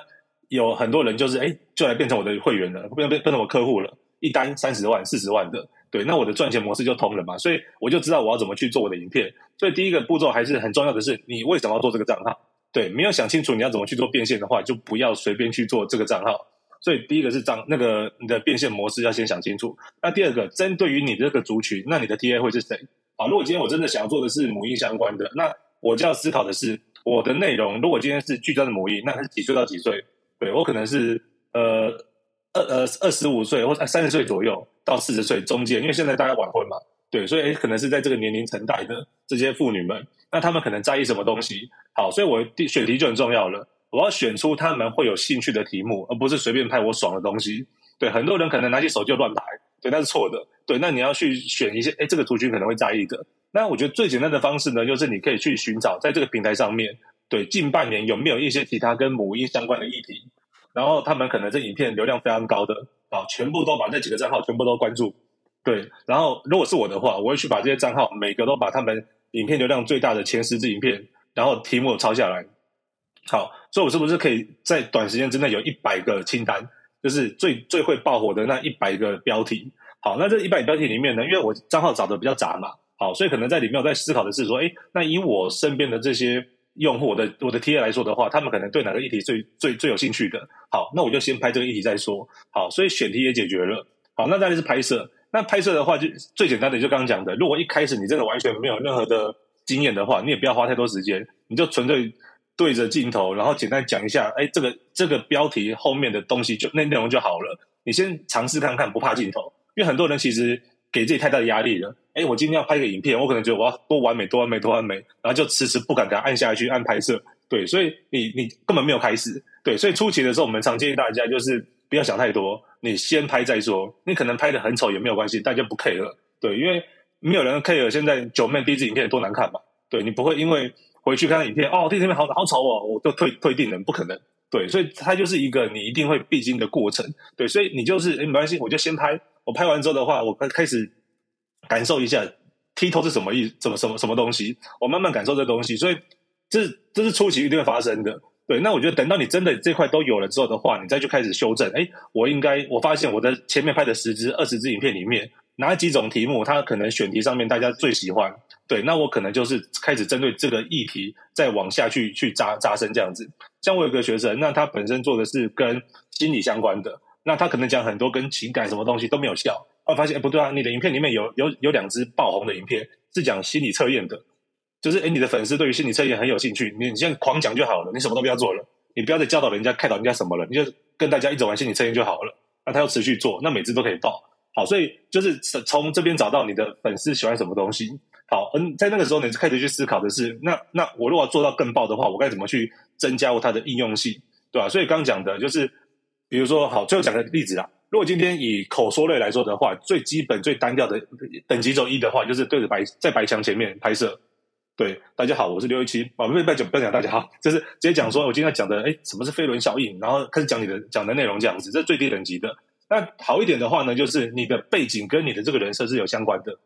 有很多人就是哎，就来变成我的会员了，变变变成我客户了。一单三十万、四十万的，对，那我的赚钱模式就通了嘛，所以我就知道我要怎么去做我的影片。所以第一个步骤还是很重要的是，你为什么要做这个账号？对，没有想清楚你要怎么去做变现的话，就不要随便去做这个账号。所以第一个是账那个你的变现模式要先想清楚。那第二个，针对于你这个族群，那你的 TA 会是谁？啊，如果今天我真的想要做的是母婴相关的，那我就要思考的是我的内容。如果今天是聚焦的母婴，那是几岁到几岁？对，我可能是呃。二呃二十五岁或者三十岁左右到四十岁中间，因为现在大家晚婚嘛，对，所以可能是在这个年龄层带的这些妇女们，那他们可能在意什么东西？好，所以我选题就很重要了。我要选出他们会有兴趣的题目，而不是随便拍我爽的东西。对，很多人可能拿起手机就乱拍，对，那是错的。对，那你要去选一些，哎，这个族群可能会在意的。那我觉得最简单的方式呢，就是你可以去寻找在这个平台上面，对，近半年有没有一些其他跟母婴相关的议题。然后他们可能这影片流量非常高的啊，全部都把这几个账号全部都关注，对。然后如果是我的话，我会去把这些账号每个都把他们影片流量最大的前十支影片，然后题目抄下来。好，所以我是不是可以在短时间之内有一百个清单，就是最最会爆火的那一百个标题？好，那这一百个标题里面呢，因为我账号找的比较杂嘛，好，所以可能在里面我在思考的是说，哎，那以我身边的这些。用户我的我的 TA 来说的话，他们可能对哪个议题最最最有兴趣的？好，那我就先拍这个议题再说。好，所以选题也解决了。好，那再来是拍摄。那拍摄的话，就最简单的就刚刚讲的，如果一开始你真的完全没有任何的经验的话，你也不要花太多时间，你就纯粹对着镜头，然后简单讲一下，哎，这个这个标题后面的东西就那内容就好了。你先尝试看看，不怕镜头，因为很多人其实。给自己太大的压力了。哎，我今天要拍个影片，我可能觉得我要多完美、多完美、多完美，然后就迟迟不敢给他按下去按拍摄。对，所以你你根本没有开始。对，所以初期的时候，我们常建议大家就是不要想太多，你先拍再说。你可能拍得很丑也没有关系，大家不 care。对，因为没有人 care 现在九妹第一支影片多难看嘛。对，你不会因为回去看影片哦，第一支影片好好丑哦，我就退退订了，不可能。对，所以它就是一个你一定会必经的过程。对，所以你就是哎没关系，我就先拍。我拍完之后的话，我开始感受一下 T 头是什么意，什么什么什么东西。我慢慢感受这东西，所以这这是初期一定会发生的。对，那我觉得等到你真的这块都有了之后的话，你再去开始修正。哎，我应该我发现我的前面拍的十支、二十支影片里面，哪几种题目它可能选题上面大家最喜欢？对，那我可能就是开始针对这个议题再往下去去扎扎深这样子。像我有个学生，那他本身做的是跟心理相关的。那他可能讲很多跟情感什么东西都没有效，后发现哎不对啊，你的影片里面有有有两支爆红的影片是讲心理测验的，就是哎你的粉丝对于心理测验很有兴趣，你你现在狂讲就好了，你什么都不要做了，你不要再教导人家开导人家什么了，你就跟大家一直玩心理测验就好了。那他要持续做，那每支都可以爆好，所以就是从这边找到你的粉丝喜欢什么东西。好，嗯，在那个时候你开始去思考的是，那那我如果做到更爆的话，我该怎么去增加它的应用性，对吧？所以刚讲的就是。比如说，好，最后讲个例子啦。如果今天以口说类来说的话，最基本、最单调的等级轴一的话，就是对着白在白墙前面拍摄。对，大家好，我是刘一七。啊，不要不要讲，不要讲大家好，就是直接讲说，我今天讲的，哎，什么是飞轮效应？然后开始讲你的讲的内容，这样子，这是最低等级的。那好一点的话呢，就是你的背景跟你的这个人设是有相关的。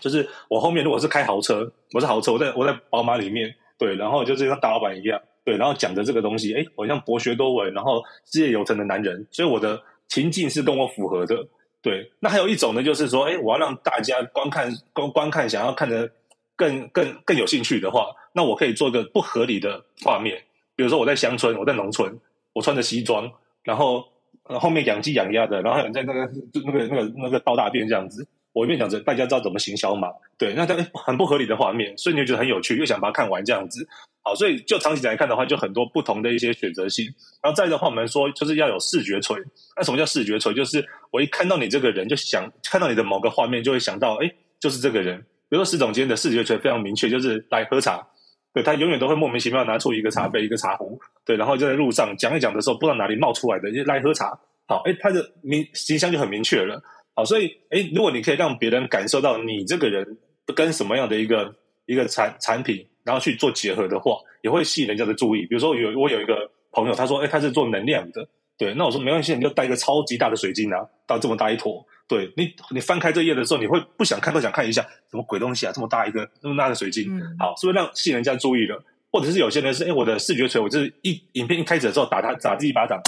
就是我后面如果是开豪车，我是豪车，我在我在宝马里面，对，然后就是像大老板一样，对，然后讲的这个东西，哎，我像博学多闻，然后事业有成的男人，所以我的情境是跟我符合的。对，那还有一种呢，就是说，哎，我要让大家观看观观看，想要看的更更更有兴趣的话，那我可以做一个不合理的画面，比如说我在乡村，我在农村，我穿着西装，然后后面养鸡养鸭的，然后在那个那个那个那个倒大便这样子，我一边想着大家知道怎么行销嘛，对，那这很不合理的画面，所以你就觉得很有趣，又想把它看完这样子。好，所以就长期来看的话，就很多不同的一些选择性。然后再的话，我们说就是要有视觉锤。那什么叫视觉锤？就是我一看到你这个人，就想看到你的某个画面，就会想到，哎，就是这个人。比如说石总监的视觉锤非常明确，就是来喝茶。对，他永远都会莫名其妙拿出一个茶杯、一个茶壶，对，然后就在路上讲一讲的时候，不知道哪里冒出来的，就来喝茶。好，哎，他的明形象就很明确了。好，所以，哎，如果你可以让别人感受到你这个人跟什么样的一个一个产产品。然后去做结合的话，也会吸引人家的注意。比如说，有我有一个朋友，他说：“哎，他是做能量的。”对，那我说没关系，你就带一个超级大的水晶啊，到这么大一坨。对你，你翻开这页的时候，你会不想看都想看一下，什么鬼东西啊？这么大一个，那么大的水晶，嗯、好，是不是让吸引人家注意了？或者是有些人是，哎，我的视觉锤，我就是一影片一开始的时候打他打自己一巴掌，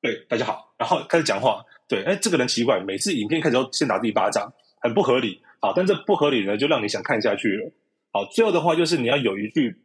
对，大家好，然后开始讲话，对，哎，这个人奇怪，每次影片开始都先打自己一巴掌，很不合理。好，但这不合理呢，就让你想看下去了。好，最后的话就是你要有一句。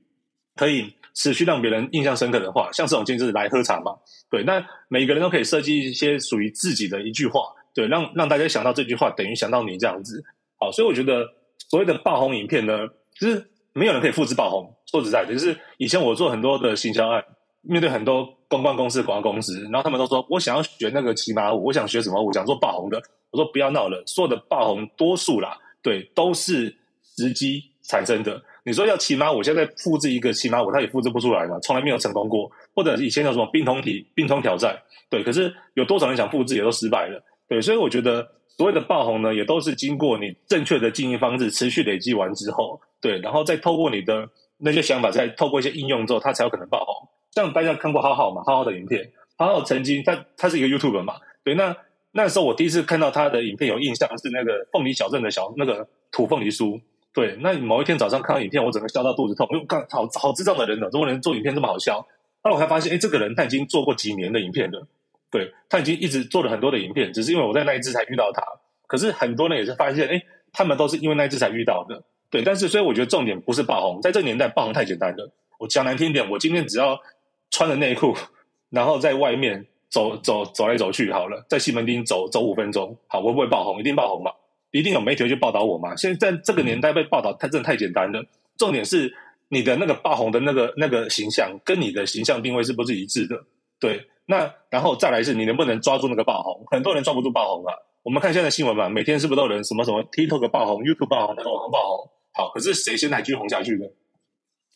可以持续让别人印象深刻的话，像这种就是来喝茶嘛。对，那每个人都可以设计一些属于自己的一句话，对，让让大家想到这句话，等于想到你这样子。好，所以我觉得所谓的爆红影片呢，就是没有人可以复制爆红。说实在的，就是以前我做很多的行销案，面对很多公关公司、广告公司，然后他们都说我想要学那个骑马舞，我想学什么舞，想做爆红的。我说不要闹了，所有的爆红多数啦，对，都是时机产生的。你说要骑马舞，现在复制一个骑马舞，它也复制不出来嘛，从来没有成功过。或者以前有什么冰桶体、冰桶挑战，对，可是有多少人想复制，也都失败了，对。所以我觉得所谓的爆红呢，也都是经过你正确的经营方式持续累积完之后，对，然后再透过你的那些想法，再透过一些应用之后，它才有可能爆红。像大家看过浩浩嘛，浩浩的影片，浩浩曾经他他是一个 YouTuber 嘛，对，那那时候我第一次看到他的影片有印象是那个凤梨小镇的小那个土凤梨酥。对，那某一天早上看到影片，我整个笑到肚子痛。因为看好好智障的人呢，怎么能做影片这么好笑？后来我才发现，哎，这个人他已经做过几年的影片了。对，他已经一直做了很多的影片，只是因为我在那一次才遇到他。可是很多人也是发现，哎，他们都是因为那一次才遇到的。对，但是所以我觉得重点不是爆红，在这个年代爆红太简单了。我讲难听一点，我今天只要穿着内裤，然后在外面走走走来走去好了，在西门町走走五分钟，好，会不会爆红？一定爆红嘛。一定有媒体去报道我嘛？现在在这个年代被报道，它真的太简单了。重点是你的那个爆红的那个那个形象，跟你的形象定位是不是一致的？对，那然后再来是，你能不能抓住那个爆红？很多人抓不住爆红啊。我们看现在新闻嘛，每天是不是都有人什么什么 TikTok 爆红、YouTube 爆红、那个网红爆红？好，可是谁现在继续红下去的？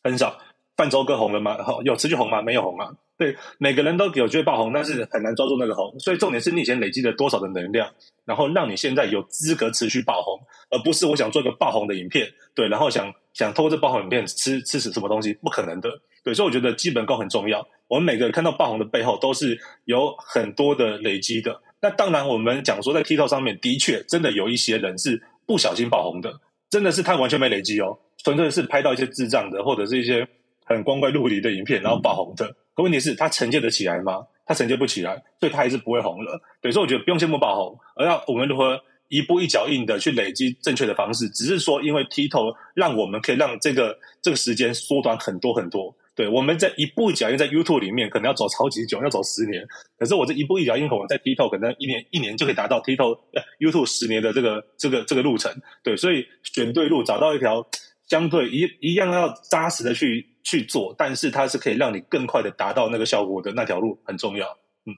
很少。泛舟哥红了吗？好，有持续红吗？没有红啊。对，每个人都有机会爆红，但是很难抓住那个红。所以重点是你以前累积了多少的能量，然后让你现在有资格持续爆红，而不是我想做一个爆红的影片，对，然后想想透过这爆红影片吃吃死什么东西，不可能的。对，所以我觉得基本功很重要。我们每个人看到爆红的背后，都是有很多的累积的。那当然，我们讲说在 TikTok 上面，的确真的有一些人是不小心爆红的，真的是他完全没累积哦，纯粹是拍到一些智障的，或者是一些。很光怪陆离的影片，然后爆红的。可问题是，它承接得起来吗？它承接不起来，所以它还是不会红了。对，所以我觉得不用羡慕爆红，而要我们如何一步一脚印的去累积正确的方式。只是说，因为 TikTok 让我们可以让这个这个时间缩短很多很多。对，我们在一步一脚印在 YouTube 里面可能要走超级久，要走十年。可是我这一步一脚印，可能在 TikTok 可能一年一年就可以达到 TikTok YouTube 十年的这个这个这个路程。对，所以选对路，找到一条相对一一样要扎实的去。去做，但是它是可以让你更快的达到那个效果的那条路很重要。嗯，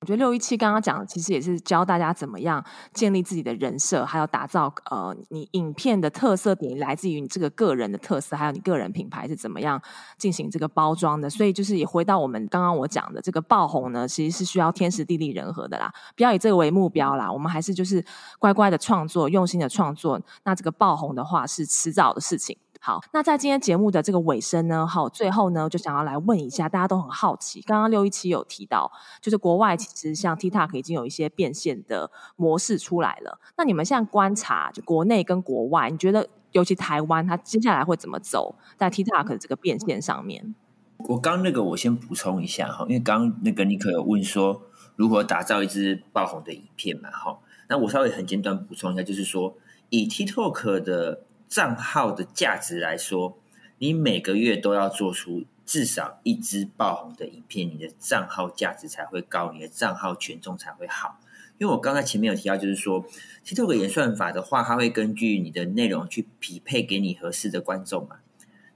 我觉得六一七刚刚讲的其实也是教大家怎么样建立自己的人设，还有打造呃你影片的特色点来自于你这个个人的特色，还有你个人品牌是怎么样进行这个包装的。所以就是也回到我们刚刚我讲的这个爆红呢，其实是需要天时地利人和的啦，不要以这个为目标啦。我们还是就是乖乖的创作，用心的创作。那这个爆红的话是迟早的事情。好，那在今天节目的这个尾声呢，好，最后呢，就想要来问一下，大家都很好奇，刚刚六一七有提到，就是国外其实像 TikTok 已经有一些变现的模式出来了。那你们现在观察，就国内跟国外，你觉得尤其台湾，它接下来会怎么走在 TikTok 的这个变现上面？我刚那个我先补充一下哈，因为刚那个尼克有问说如何打造一支爆红的影片嘛，哈，那我稍微很简短补充一下，就是说以 TikTok 的。账号的价值来说，你每个月都要做出至少一支爆红的影片，你的账号价值才会高，你的账号权重才会好。因为我刚才前面有提到，就是说 TikTok 演算法的话，它会根据你的内容去匹配给你合适的观众嘛。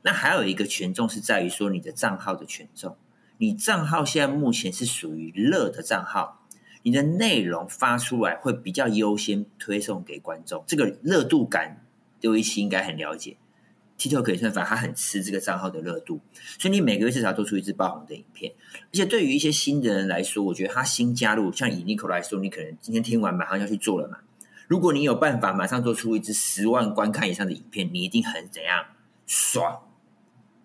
那还有一个权重是在于说你的账号的权重，你账号现在目前是属于热的账号，你的内容发出来会比较优先推送给观众，这个热度感。六一七应该很了解，TikTok 演算法，它很吃这个账号的热度，所以你每个月至少做出一支爆红的影片。而且对于一些新的人来说，我觉得他新加入，像以 Nico 来说，你可能今天听完马上要去做了嘛。如果你有办法马上做出一支十万观看以上的影片，你一定很怎样爽。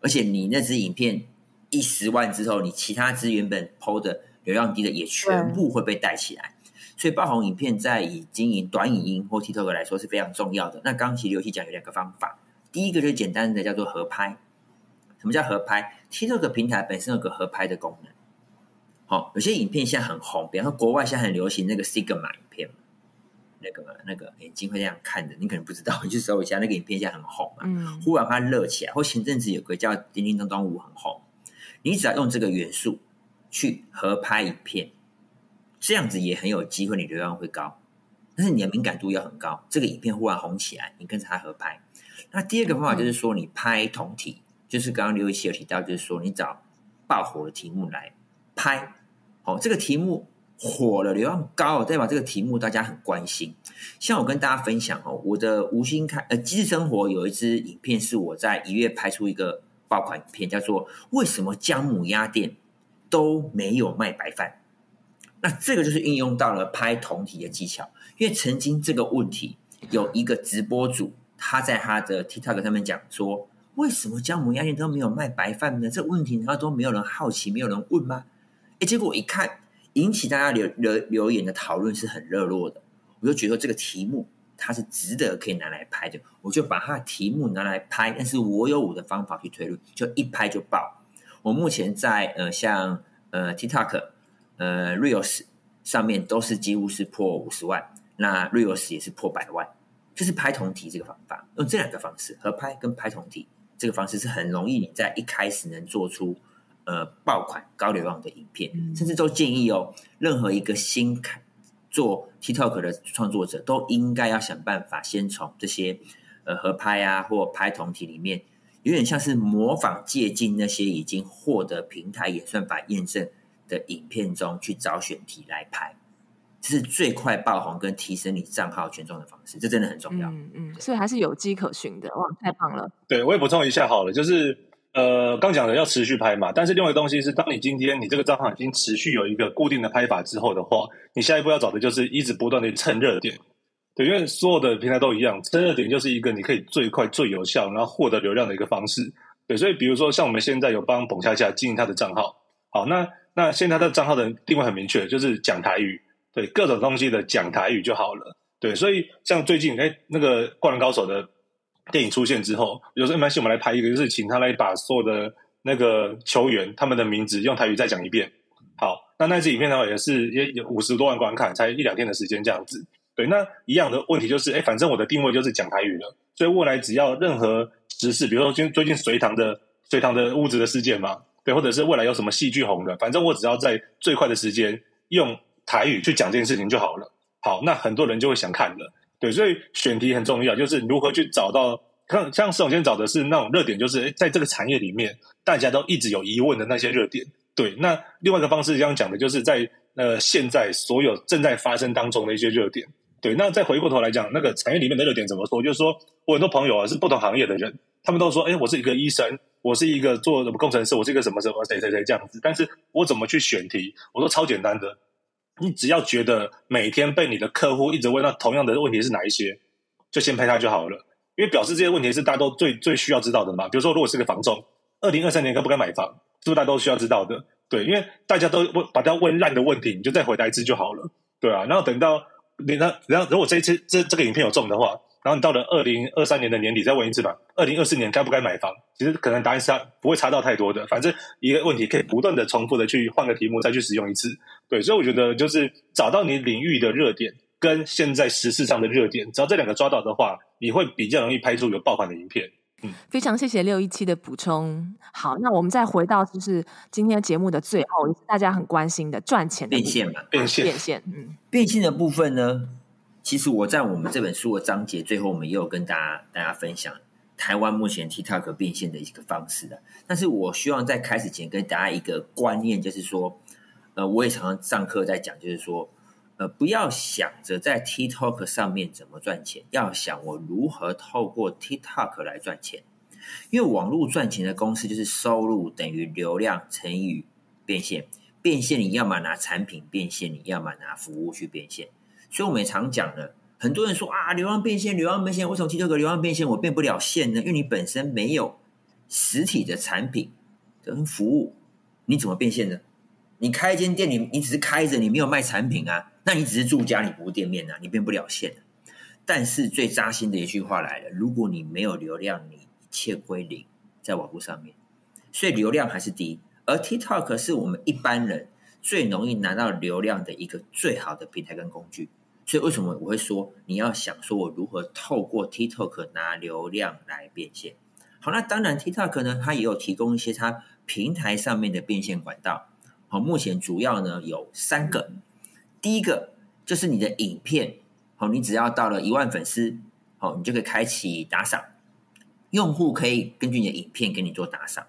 而且你那支影片一十万之后，你其他支原本 PO 的流量低的也全部会被带起来。所以爆红影片在以经营短影音或 TikTok 来说是非常重要的。那刚刚其实刘希讲有两个方法，第一个就是简单的叫做合拍。什么叫合拍？TikTok 平台本身有个合拍的功能。好，有些影片现在很红，比方说国外现在很流行那个 Sigma 影片，那个那个眼睛会这样看的，你可能不知道，你去搜一下那个影片现在很红嘛。嗯。忽然它热起来，或前阵子有个叫叮叮当当舞很红，你只要用这个元素去合拍影片。这样子也很有机会，你流量会高，但是你的敏感度要很高。这个影片忽然红起来，你跟着它合拍。那第二个方法就是说，你拍同题，就是刚刚刘一奇有提到，就是说你找爆火的题目来拍。好，这个题目火了，流量高，代表这个题目大家很关心。像我跟大家分享哦，我的无心开呃机智生活有一支影片是我在一月拍出一个爆款影片，叫做为什么姜母鸭店都没有卖白饭。那这个就是运用到了拍同题的技巧，因为曾经这个问题有一个直播主他在他的 TikTok 上面讲说，为什么姜母鸭店都没有卖白饭呢？这问题难道都没有人好奇，没有人问吗？哎，结果一看，引起大家留留留言的讨论是很热络的，我就觉得这个题目它是值得可以拿来拍的，我就把它的题目拿来拍，但是我有我的方法去推论，就一拍就爆。我目前在呃像呃 TikTok。呃，Reels 上面都是几乎是破五十万，那 Reels 也是破百万，就是拍同体这个方法，用这两个方式合拍跟拍同体这个方式是很容易，你在一开始能做出呃爆款高流量的影片，嗯、甚至都建议哦，任何一个新开做 TikTok 的创作者都应该要想办法先从这些呃合拍啊或拍同体里面，有点像是模仿借鉴那些已经获得平台演算法验证。的影片中去找选题来拍，这是最快爆红跟提升你账号权重的方式，这真的很重要。嗯嗯，所以还是有迹可循的。哇，太棒了！对，我也补充一下好了，就是呃，刚讲的要持续拍嘛，但是另外一个东西是，当你今天你这个账号已经持续有一个固定的拍法之后的话，你下一步要找的就是一直不断的蹭热点。对，因为所有的平台都一样，蹭热点就是一个你可以最快最有效然后获得流量的一个方式。对，所以比如说像我们现在有帮彭恰恰经营他的账号，好，那。那现在他的账号的定位很明确，就是讲台语，对各种东西的讲台语就好了，对，所以像最近哎那个《灌篮高手》的电影出现之后，有时候没关系，我们来拍一个，就是请他来把所有的那个球员他们的名字用台语再讲一遍。好，那那支影片的话也是也有五十多万观看，才一两天的时间这样子。对，那一样的问题就是，哎，反正我的定位就是讲台语了，所以未来只要任何时事，比如说最最近隋唐的隋唐的屋子的事件嘛。对，或者是未来有什么戏剧红的，反正我只要在最快的时间用台语去讲这件事情就好了。好，那很多人就会想看了。对，所以选题很重要，就是如何去找到，像像施永先找的是那种热点，就是在这个产业里面大家都一直有疑问的那些热点。对，那另外一个方式这样讲的，就是在呃现在所有正在发生当中的一些热点。对，那再回过头来讲，那个产业里面的热点怎么说？就是说我很多朋友啊是不同行业的人，他们都说，哎，我是一个医生。我是一个做什么工程师，我是一个什么什么谁谁谁这样子，但是我怎么去选题？我说超简单的，你只要觉得每天被你的客户一直问到同样的问题是哪一些，就先拍它就好了。因为表示这些问题是大家都最最需要知道的嘛。比如说，如果是个房仲，二零二三年该不该买房，是不是大家都需要知道的？对，因为大家都问把它问烂的问题，你就再回答一次就好了。对啊，然后等到你那，然后如果这一次这这个影片有中的话，然后你到了二零二三年的年底再问一次吧。二零二四年该不该买房？其实可能答案是不会差到太多的。反正一个问题可以不断的重复的去换个题目再去使用一次。对，所以我觉得就是找到你领域的热点跟现在时事上的热点，只要这两个抓到的话，你会比较容易拍出有爆款的影片。非常谢谢六一七的补充。好，那我们再回到就是今天节目的最后，也是大家很关心的赚钱的变现嘛，变现，变现。嗯，变现的部分呢，其实我在我们这本书的章节最后，我们也有跟大家大家分享台湾目前 TikTok 变现的一个方式的。但是我希望在开始前跟大家一个观念，就是说，呃，我也常常上课在讲，就是说。呃，不要想着在 TikTok 上面怎么赚钱，要想我如何透过 TikTok 来赚钱。因为网络赚钱的公式就是收入等于流量乘以变现。变现你要么拿产品变现，你要么拿服务去变现。所以我们也常讲了，很多人说啊，流量变现，流量变现，为什么 TikTok 流量变现我变不了现呢？因为你本身没有实体的产品跟服务，你怎么变现呢？你开一间店，你你只是开着，你没有卖产品啊。那你只是住家，你不是店面啊，你变不了现。但是最扎心的一句话来了：如果你没有流量，你一切归零，在网络上面。所以流量还是第一，而 TikTok 是我们一般人最容易拿到流量的一个最好的平台跟工具。所以为什么我会说你要想说我如何透过 TikTok 拿流量来变现？好，那当然 TikTok 呢，它也有提供一些它平台上面的变现管道。好，目前主要呢有三个。第一个就是你的影片，好，你只要到了一万粉丝，好，你就可以开启打赏，用户可以根据你的影片给你做打赏，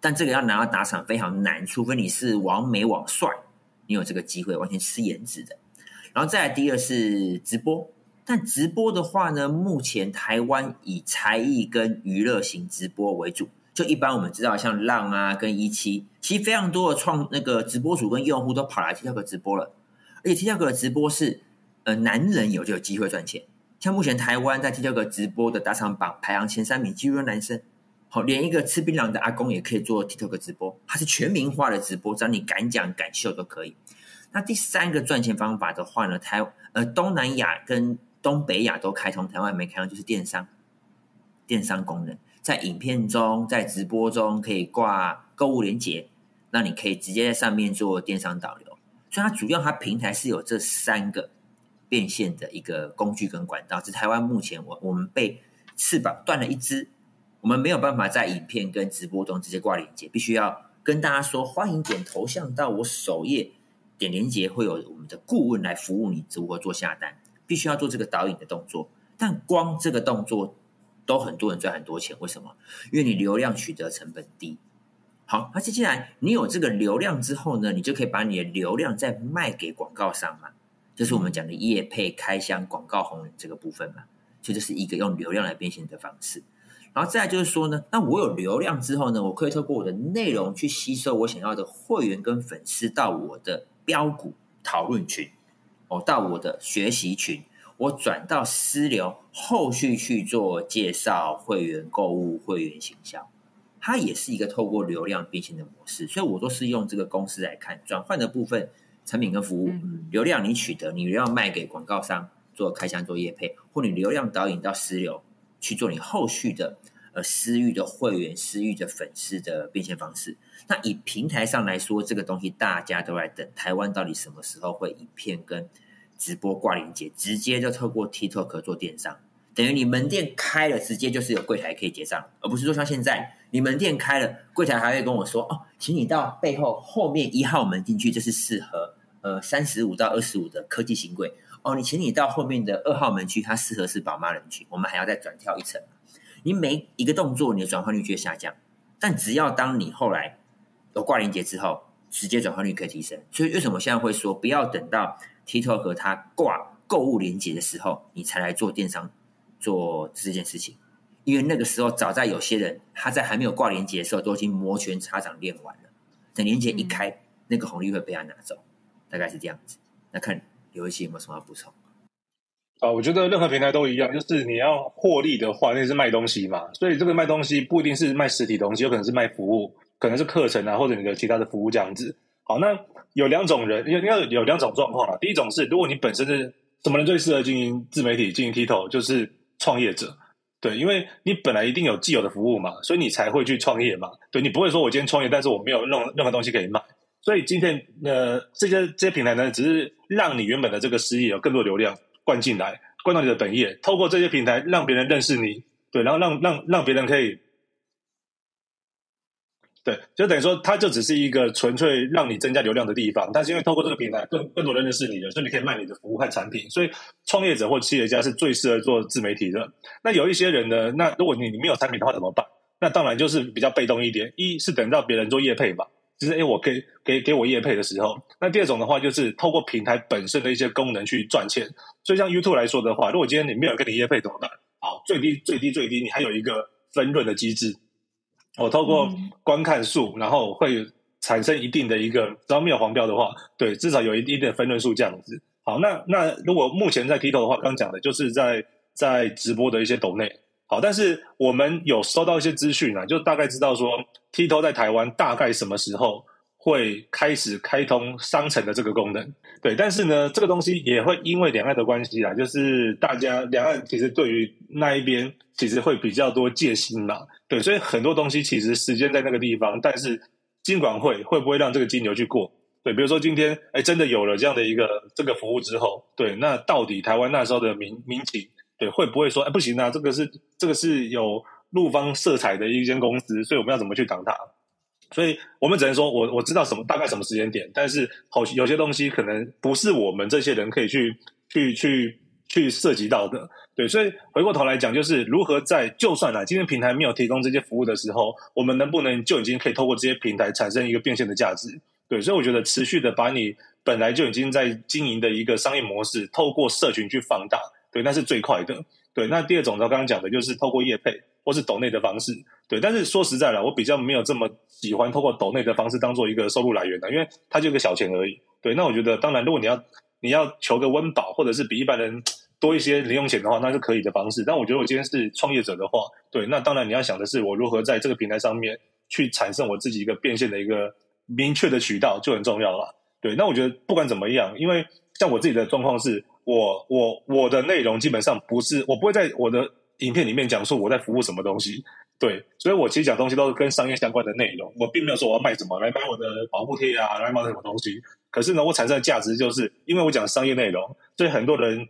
但这个要拿到打赏非常难，除非你是网美网帅，你有这个机会完全吃颜值的。然后再来第二是直播，但直播的话呢，目前台湾以才艺跟娱乐型直播为主，就一般我们知道像浪啊跟一期，其实非常多的创那个直播主跟用户都跑来 TikTok 直播了。而且 TikTok 的直播是，呃，男人有就有机会赚钱。像目前台湾在 TikTok 直播的打赏榜排行前三名，几乎男生。好，连一个吃槟榔的阿公也可以做 TikTok 直播，它是全民化的直播，只要你敢讲敢秀都可以。那第三个赚钱方法的话呢，台呃东南亚跟东北亚都开通，台湾没开通，就是电商。电商功能在影片中，在直播中可以挂购物链接，那你可以直接在上面做电商导流。所以它主要它平台是有这三个变现的一个工具跟管道，是台湾目前我我们被翅膀断了一只，我们没有办法在影片跟直播中直接挂链接，必须要跟大家说，欢迎点头像到我首页点连接，会有我们的顾问来服务你如何做下单，必须要做这个导引的动作，但光这个动作都很多人赚很多钱，为什么？因为你流量取得成本低。好，那接下来你有这个流量之后呢，你就可以把你的流量再卖给广告商嘛，就是我们讲的业配开箱广告红人这个部分嘛，所以这是一个用流量来变现的方式。然后再就是说呢，那我有流量之后呢，我可以透过我的内容去吸收我想要的会员跟粉丝到我的标股讨论群，哦，到我的学习群，我转到私流，后续去做介绍会员购物、会员行销。它也是一个透过流量变现的模式，所以我都是用这个公式来看转换的部分，产品跟服务，流量你取得，你要卖给广告商做开箱做业配，或你流量导引到私流去做你后续的呃私域的会员、私域的粉丝的变现方式。那以平台上来说，这个东西大家都在等，台湾到底什么时候会影片跟直播挂链接，直接就透过 TikTok 做电商。等于你门店开了，直接就是有柜台可以结账，而不是说像现在你门店开了，柜台还会跟我说：“哦，请你到背后后面一号门进去，这是适合呃三十五到二十五的科技型柜。哦，你请你到后面的二号门去，它适合是宝妈人群，我们还要再转跳一层。你每一个动作，你的转换率就会下降。但只要当你后来有挂链接之后，直接转换率可以提升。所以为什么现在会说不要等到 TikTok 和它挂购物链接的时候，你才来做电商？做这件事情，因为那个时候早在有些人他在还没有挂链接的时候，都已经摩拳擦掌练完了。等链接一开，嗯、那个红利会被他拿走，大概是这样子。那看刘一奇有没有什么要补充？啊，我觉得任何平台都一样，就是你要获利的话，那是卖东西嘛。所以这个卖东西不一定是卖实体东西，有可能是卖服务，可能是课程啊，或者你的其他的服务这样子。好，那有两种人，应该有两种状况啊。第一种是，如果你本身是什么人最适合经营自媒体、经营 TikTok，就是创业者。对，因为你本来一定有既有的服务嘛，所以你才会去创业嘛。对，你不会说我今天创业，但是我没有任任何东西可以卖。所以今天呃，这些这些平台呢，只是让你原本的这个事业有更多流量灌进来，灌到你的本业，透过这些平台让别人认识你，对，然后让让让别人可以。对，就等于说，它就只是一个纯粹让你增加流量的地方。但是因为透过这个平台，更更多人认识你了，所以你可以卖你的服务和产品。所以创业者或企业家是最适合做自媒体的。那有一些人呢，那如果你你没有产品的话怎么办？那当然就是比较被动一点。一是等到别人做业配吧，就是诶我可以给给我业配的时候。那第二种的话，就是透过平台本身的一些功能去赚钱。所以像 YouTube 来说的话，如果今天你没有人跟你业配怎么办？好，最低最低最低，你还有一个分润的机制。我透过观看数，然后会产生一定的一个，只要没有黄标的话，对，至少有一定的分润数这样子。好，那那如果目前在 TikTok 的话，刚讲的就是在在直播的一些抖内。好，但是我们有收到一些资讯啊，就大概知道说 Tito 在台湾大概什么时候会开始开通商城的这个功能。对，但是呢，这个东西也会因为两岸的关系啊，就是大家两岸其实对于那一边其实会比较多戒心嘛。对，所以很多东西其实时间在那个地方，但是金管会会不会让这个金牛去过？对，比如说今天哎，真的有了这样的一个这个服务之后，对，那到底台湾那时候的民民警，对，会不会说哎不行啊？这个是这个是有陆方色彩的一间公司，所以我们要怎么去挡它？所以我们只能说我我知道什么大概什么时间点，但是好有些东西可能不是我们这些人可以去去去去涉及到的。对，所以回过头来讲，就是如何在就算啊，今天平台没有提供这些服务的时候，我们能不能就已经可以透过这些平台产生一个变现的价值？对，所以我觉得持续的把你本来就已经在经营的一个商业模式，透过社群去放大，对，那是最快的。对，那第二种呢，刚刚讲的就是透过业配或是抖内的方式，对，但是说实在的，我比较没有这么喜欢透过抖内的方式当做一个收入来源的，因为它就一个小钱而已。对，那我觉得当然，如果你要你要求个温饱，或者是比一般人。多一些零用钱的话，那是可以的方式。但我觉得我今天是创业者的话，对，那当然你要想的是我如何在这个平台上面去产生我自己一个变现的一个明确的渠道就很重要了。对，那我觉得不管怎么样，因为像我自己的状况是，我我我的内容基本上不是，我不会在我的影片里面讲说我在服务什么东西。对，所以我其实讲东西都是跟商业相关的内容，我并没有说我要卖什么，来买我的保护贴啊，来买什么东西。可是呢，我产生的价值就是因为我讲商业内容，所以很多人。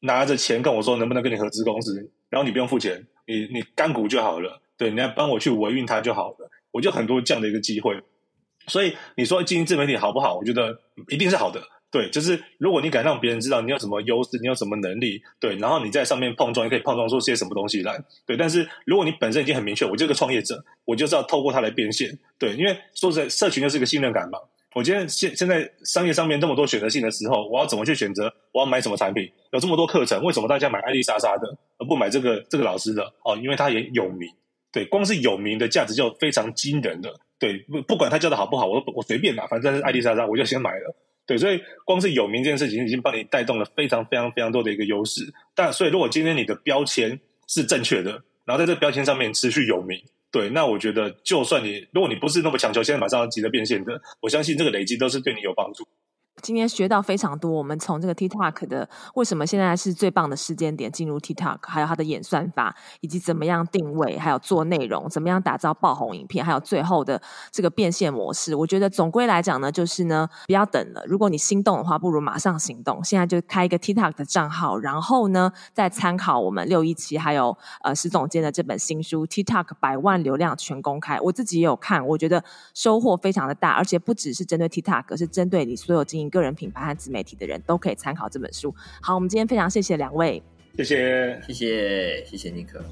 拿着钱跟我说能不能跟你合资公司，然后你不用付钱，你你干股就好了，对，你来帮我去维运它就好了，我就很多这样的一个机会。所以你说经营自媒体好不好？我觉得一定是好的，对，就是如果你敢让别人知道你有什么优势，你有什么能力，对，然后你在上面碰撞，你可以碰撞出些什么东西来，对。但是如果你本身已经很明确，我这个创业者，我就是要透过它来变现，对，因为说实在，社群就是一个信任感嘛。我今天现现在商业上面这么多选择性的时候，我要怎么去选择？我要买什么产品？有这么多课程，为什么大家买爱丽莎莎的而不买这个这个老师的？哦，因为他也有名。对，光是有名的价值就非常惊人的。对，不不管他教的好不好，我我随便拿，反正是爱丽莎莎，我就先买了。对，所以光是有名这件事情已经帮你带动了非常非常非常多的一个优势。但所以如果今天你的标签是正确的，然后在这标签上面持续有名。对，那我觉得，就算你，如果你不是那么强求，现在马上要急着变现的，我相信这个累积都是对你有帮助。今天学到非常多，我们从这个 TikTok 的为什么现在是最棒的时间点进入 TikTok，还有它的演算法，以及怎么样定位，还有做内容，怎么样打造爆红影片，还有最后的这个变现模式。我觉得总归来讲呢，就是呢，不要等了。如果你心动的话，不如马上行动。现在就开一个 TikTok 的账号，然后呢，再参考我们六一七还有呃石总监的这本新书《TikTok 百万流量全公开》。我自己也有看，我觉得收获非常的大，而且不只是针对 TikTok，是针对你所有经营个人品牌和自媒体的人都可以参考这本书。好，我们今天非常谢谢两位，谢谢，谢谢，谢谢尼克。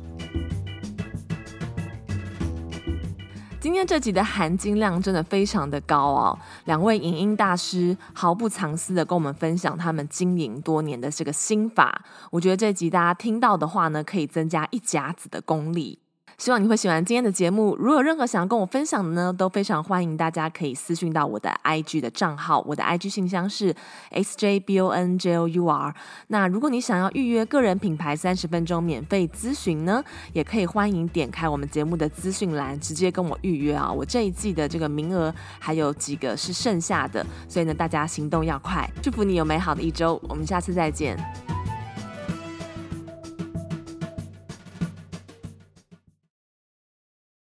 今天这集的含金量真的非常的高哦，两位影音大师毫不藏私的跟我们分享他们经营多年的这个心法。我觉得这集大家听到的话呢，可以增加一甲子的功力。希望你会喜欢今天的节目。如果有任何想要跟我分享的呢，都非常欢迎大家可以私讯到我的 IG 的账号，我的 IG 信箱是 sjbonjour。那如果你想要预约个人品牌三十分钟免费咨询呢，也可以欢迎点开我们节目的资讯栏，直接跟我预约啊。我这一季的这个名额还有几个是剩下的，所以呢，大家行动要快。祝福你有美好的一周，我们下次再见。